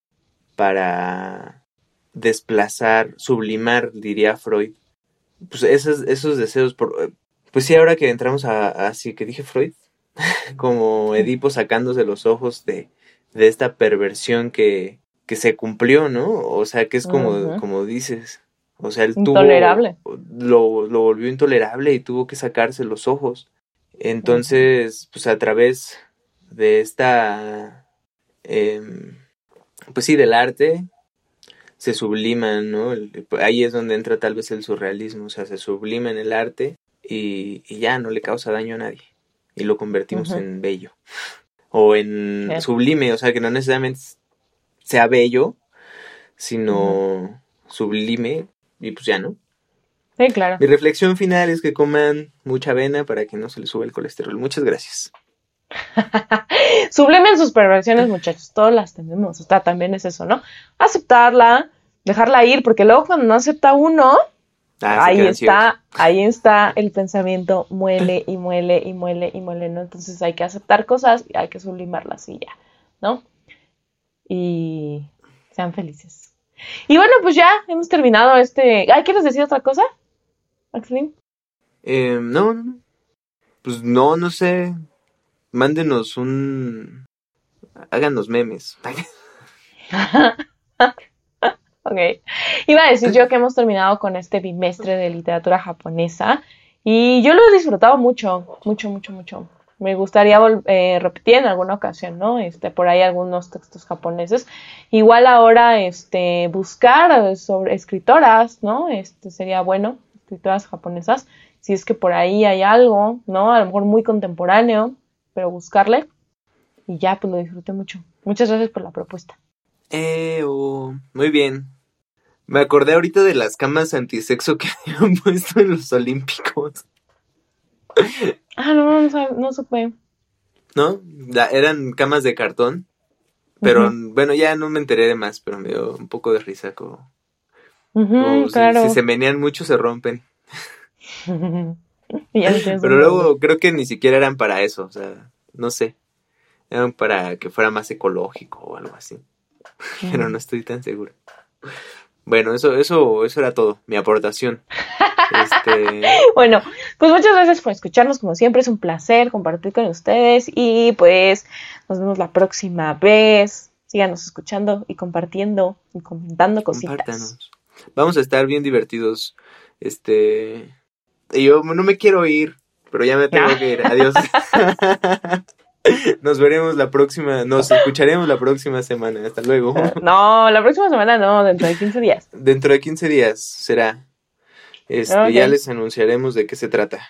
para desplazar, sublimar, diría Freud, pues esos, esos deseos pues sí ahora que entramos a- así que dije Freud como Edipo sacándose los ojos de, de esta perversión que, que se cumplió, ¿no? O sea que es como, como dices, o sea, él Intolerable. tuvo, lo, lo volvió intolerable y tuvo que sacarse los ojos. Entonces, pues a través de esta, em, pues sí, del arte, se subliman, ¿no? El- ahí es donde entra tal vez el surrealismo, o sea, se sublima en el arte y, y ya no le causa daño a nadie y lo convertimos en bello o en sublime, o sea, que no necesariamente sea bello, sino sublime y pues ya, ¿no? Sí, claro. Mi reflexión final es que coman mucha avena para que no se les suba el colesterol. Muchas gracias. Sublimen sus perversiones, muchachos. Todas las tenemos. O sea, también es eso, ¿no? Aceptarla, dejarla ir, porque luego cuando no acepta uno, Ah, ahí está, ahí está el pensamiento, muele y muele y muele y muele, ¿no? Entonces hay que aceptar cosas y hay que sublimarlas y ya, ¿no? y sean felices. Y bueno, pues ya hemos terminado este... ¿Ay, ¿quieres decir otra cosa, Maxine? Eh, no, no, no. Pues no, no sé. Mándenos un... Háganos memes. ok. Iba a decir yo que hemos terminado con este bimestre de literatura japonesa y yo lo he disfrutado mucho, mucho, mucho, mucho. Me gustaría eh, repetir en alguna ocasión, ¿no? Este, por ahí algunos textos japoneses. Igual ahora, este, buscar sobre escritoras, ¿no? Este sería bueno, escritoras japonesas. Si es que por ahí hay algo, ¿no? A lo mejor muy contemporáneo, pero buscarle. Y ya, pues lo disfruté mucho. Muchas gracias por la propuesta. Eh, oh, muy bien. Me acordé ahorita de las camas antisexo que habían puesto en los Olímpicos. Ah, no, no, no supe. ¿No? eran camas de cartón. Pero bueno, ya no me enteré de más, pero me dio un poco de risa. Como, claro. si, se menean mucho, se rompen. pero luego creo que ni siquiera eran para eso, o sea, no sé. Eran para que fuera más ecológico o algo así. Pero no estoy tan seguro. Bueno, eso, eso, eso era todo, mi aportación. Este... bueno, pues muchas gracias por escucharnos, como siempre, es un placer compartir con ustedes y pues nos vemos la próxima vez. Síganos escuchando y compartiendo y comentando cositas. Vamos a estar bien divertidos. Este, yo no me quiero ir, pero ya me tengo que ir. Adiós. Nos veremos la próxima, nos escucharemos la próxima semana. Hasta luego. No, la próxima semana no, dentro de 15 días. Dentro de 15 días será. Este, Ya les anunciaremos de qué se trata.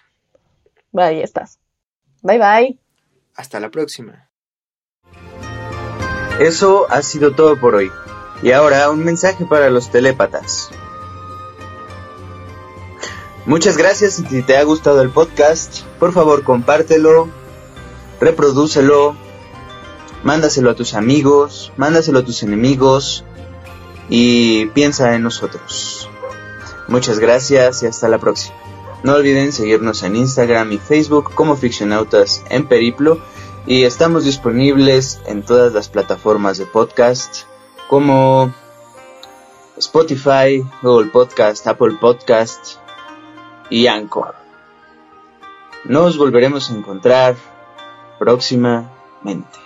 Ahí estás. Bye bye. Hasta la próxima. Eso ha sido todo por hoy. Y ahora un mensaje para los telépatas. Muchas gracias y si te ha gustado el podcast, por favor compártelo, reprodúcelo, mándaselo a tus amigos, mándaselo a tus enemigos y piensa en nosotros. Muchas gracias y hasta la próxima. No olviden seguirnos en Instagram y Facebook como Ficcionautas en Periplo y estamos disponibles en todas las plataformas de podcast como Spotify, Google Podcast, Apple Podcast y Anchor. Nos volveremos a encontrar próximamente.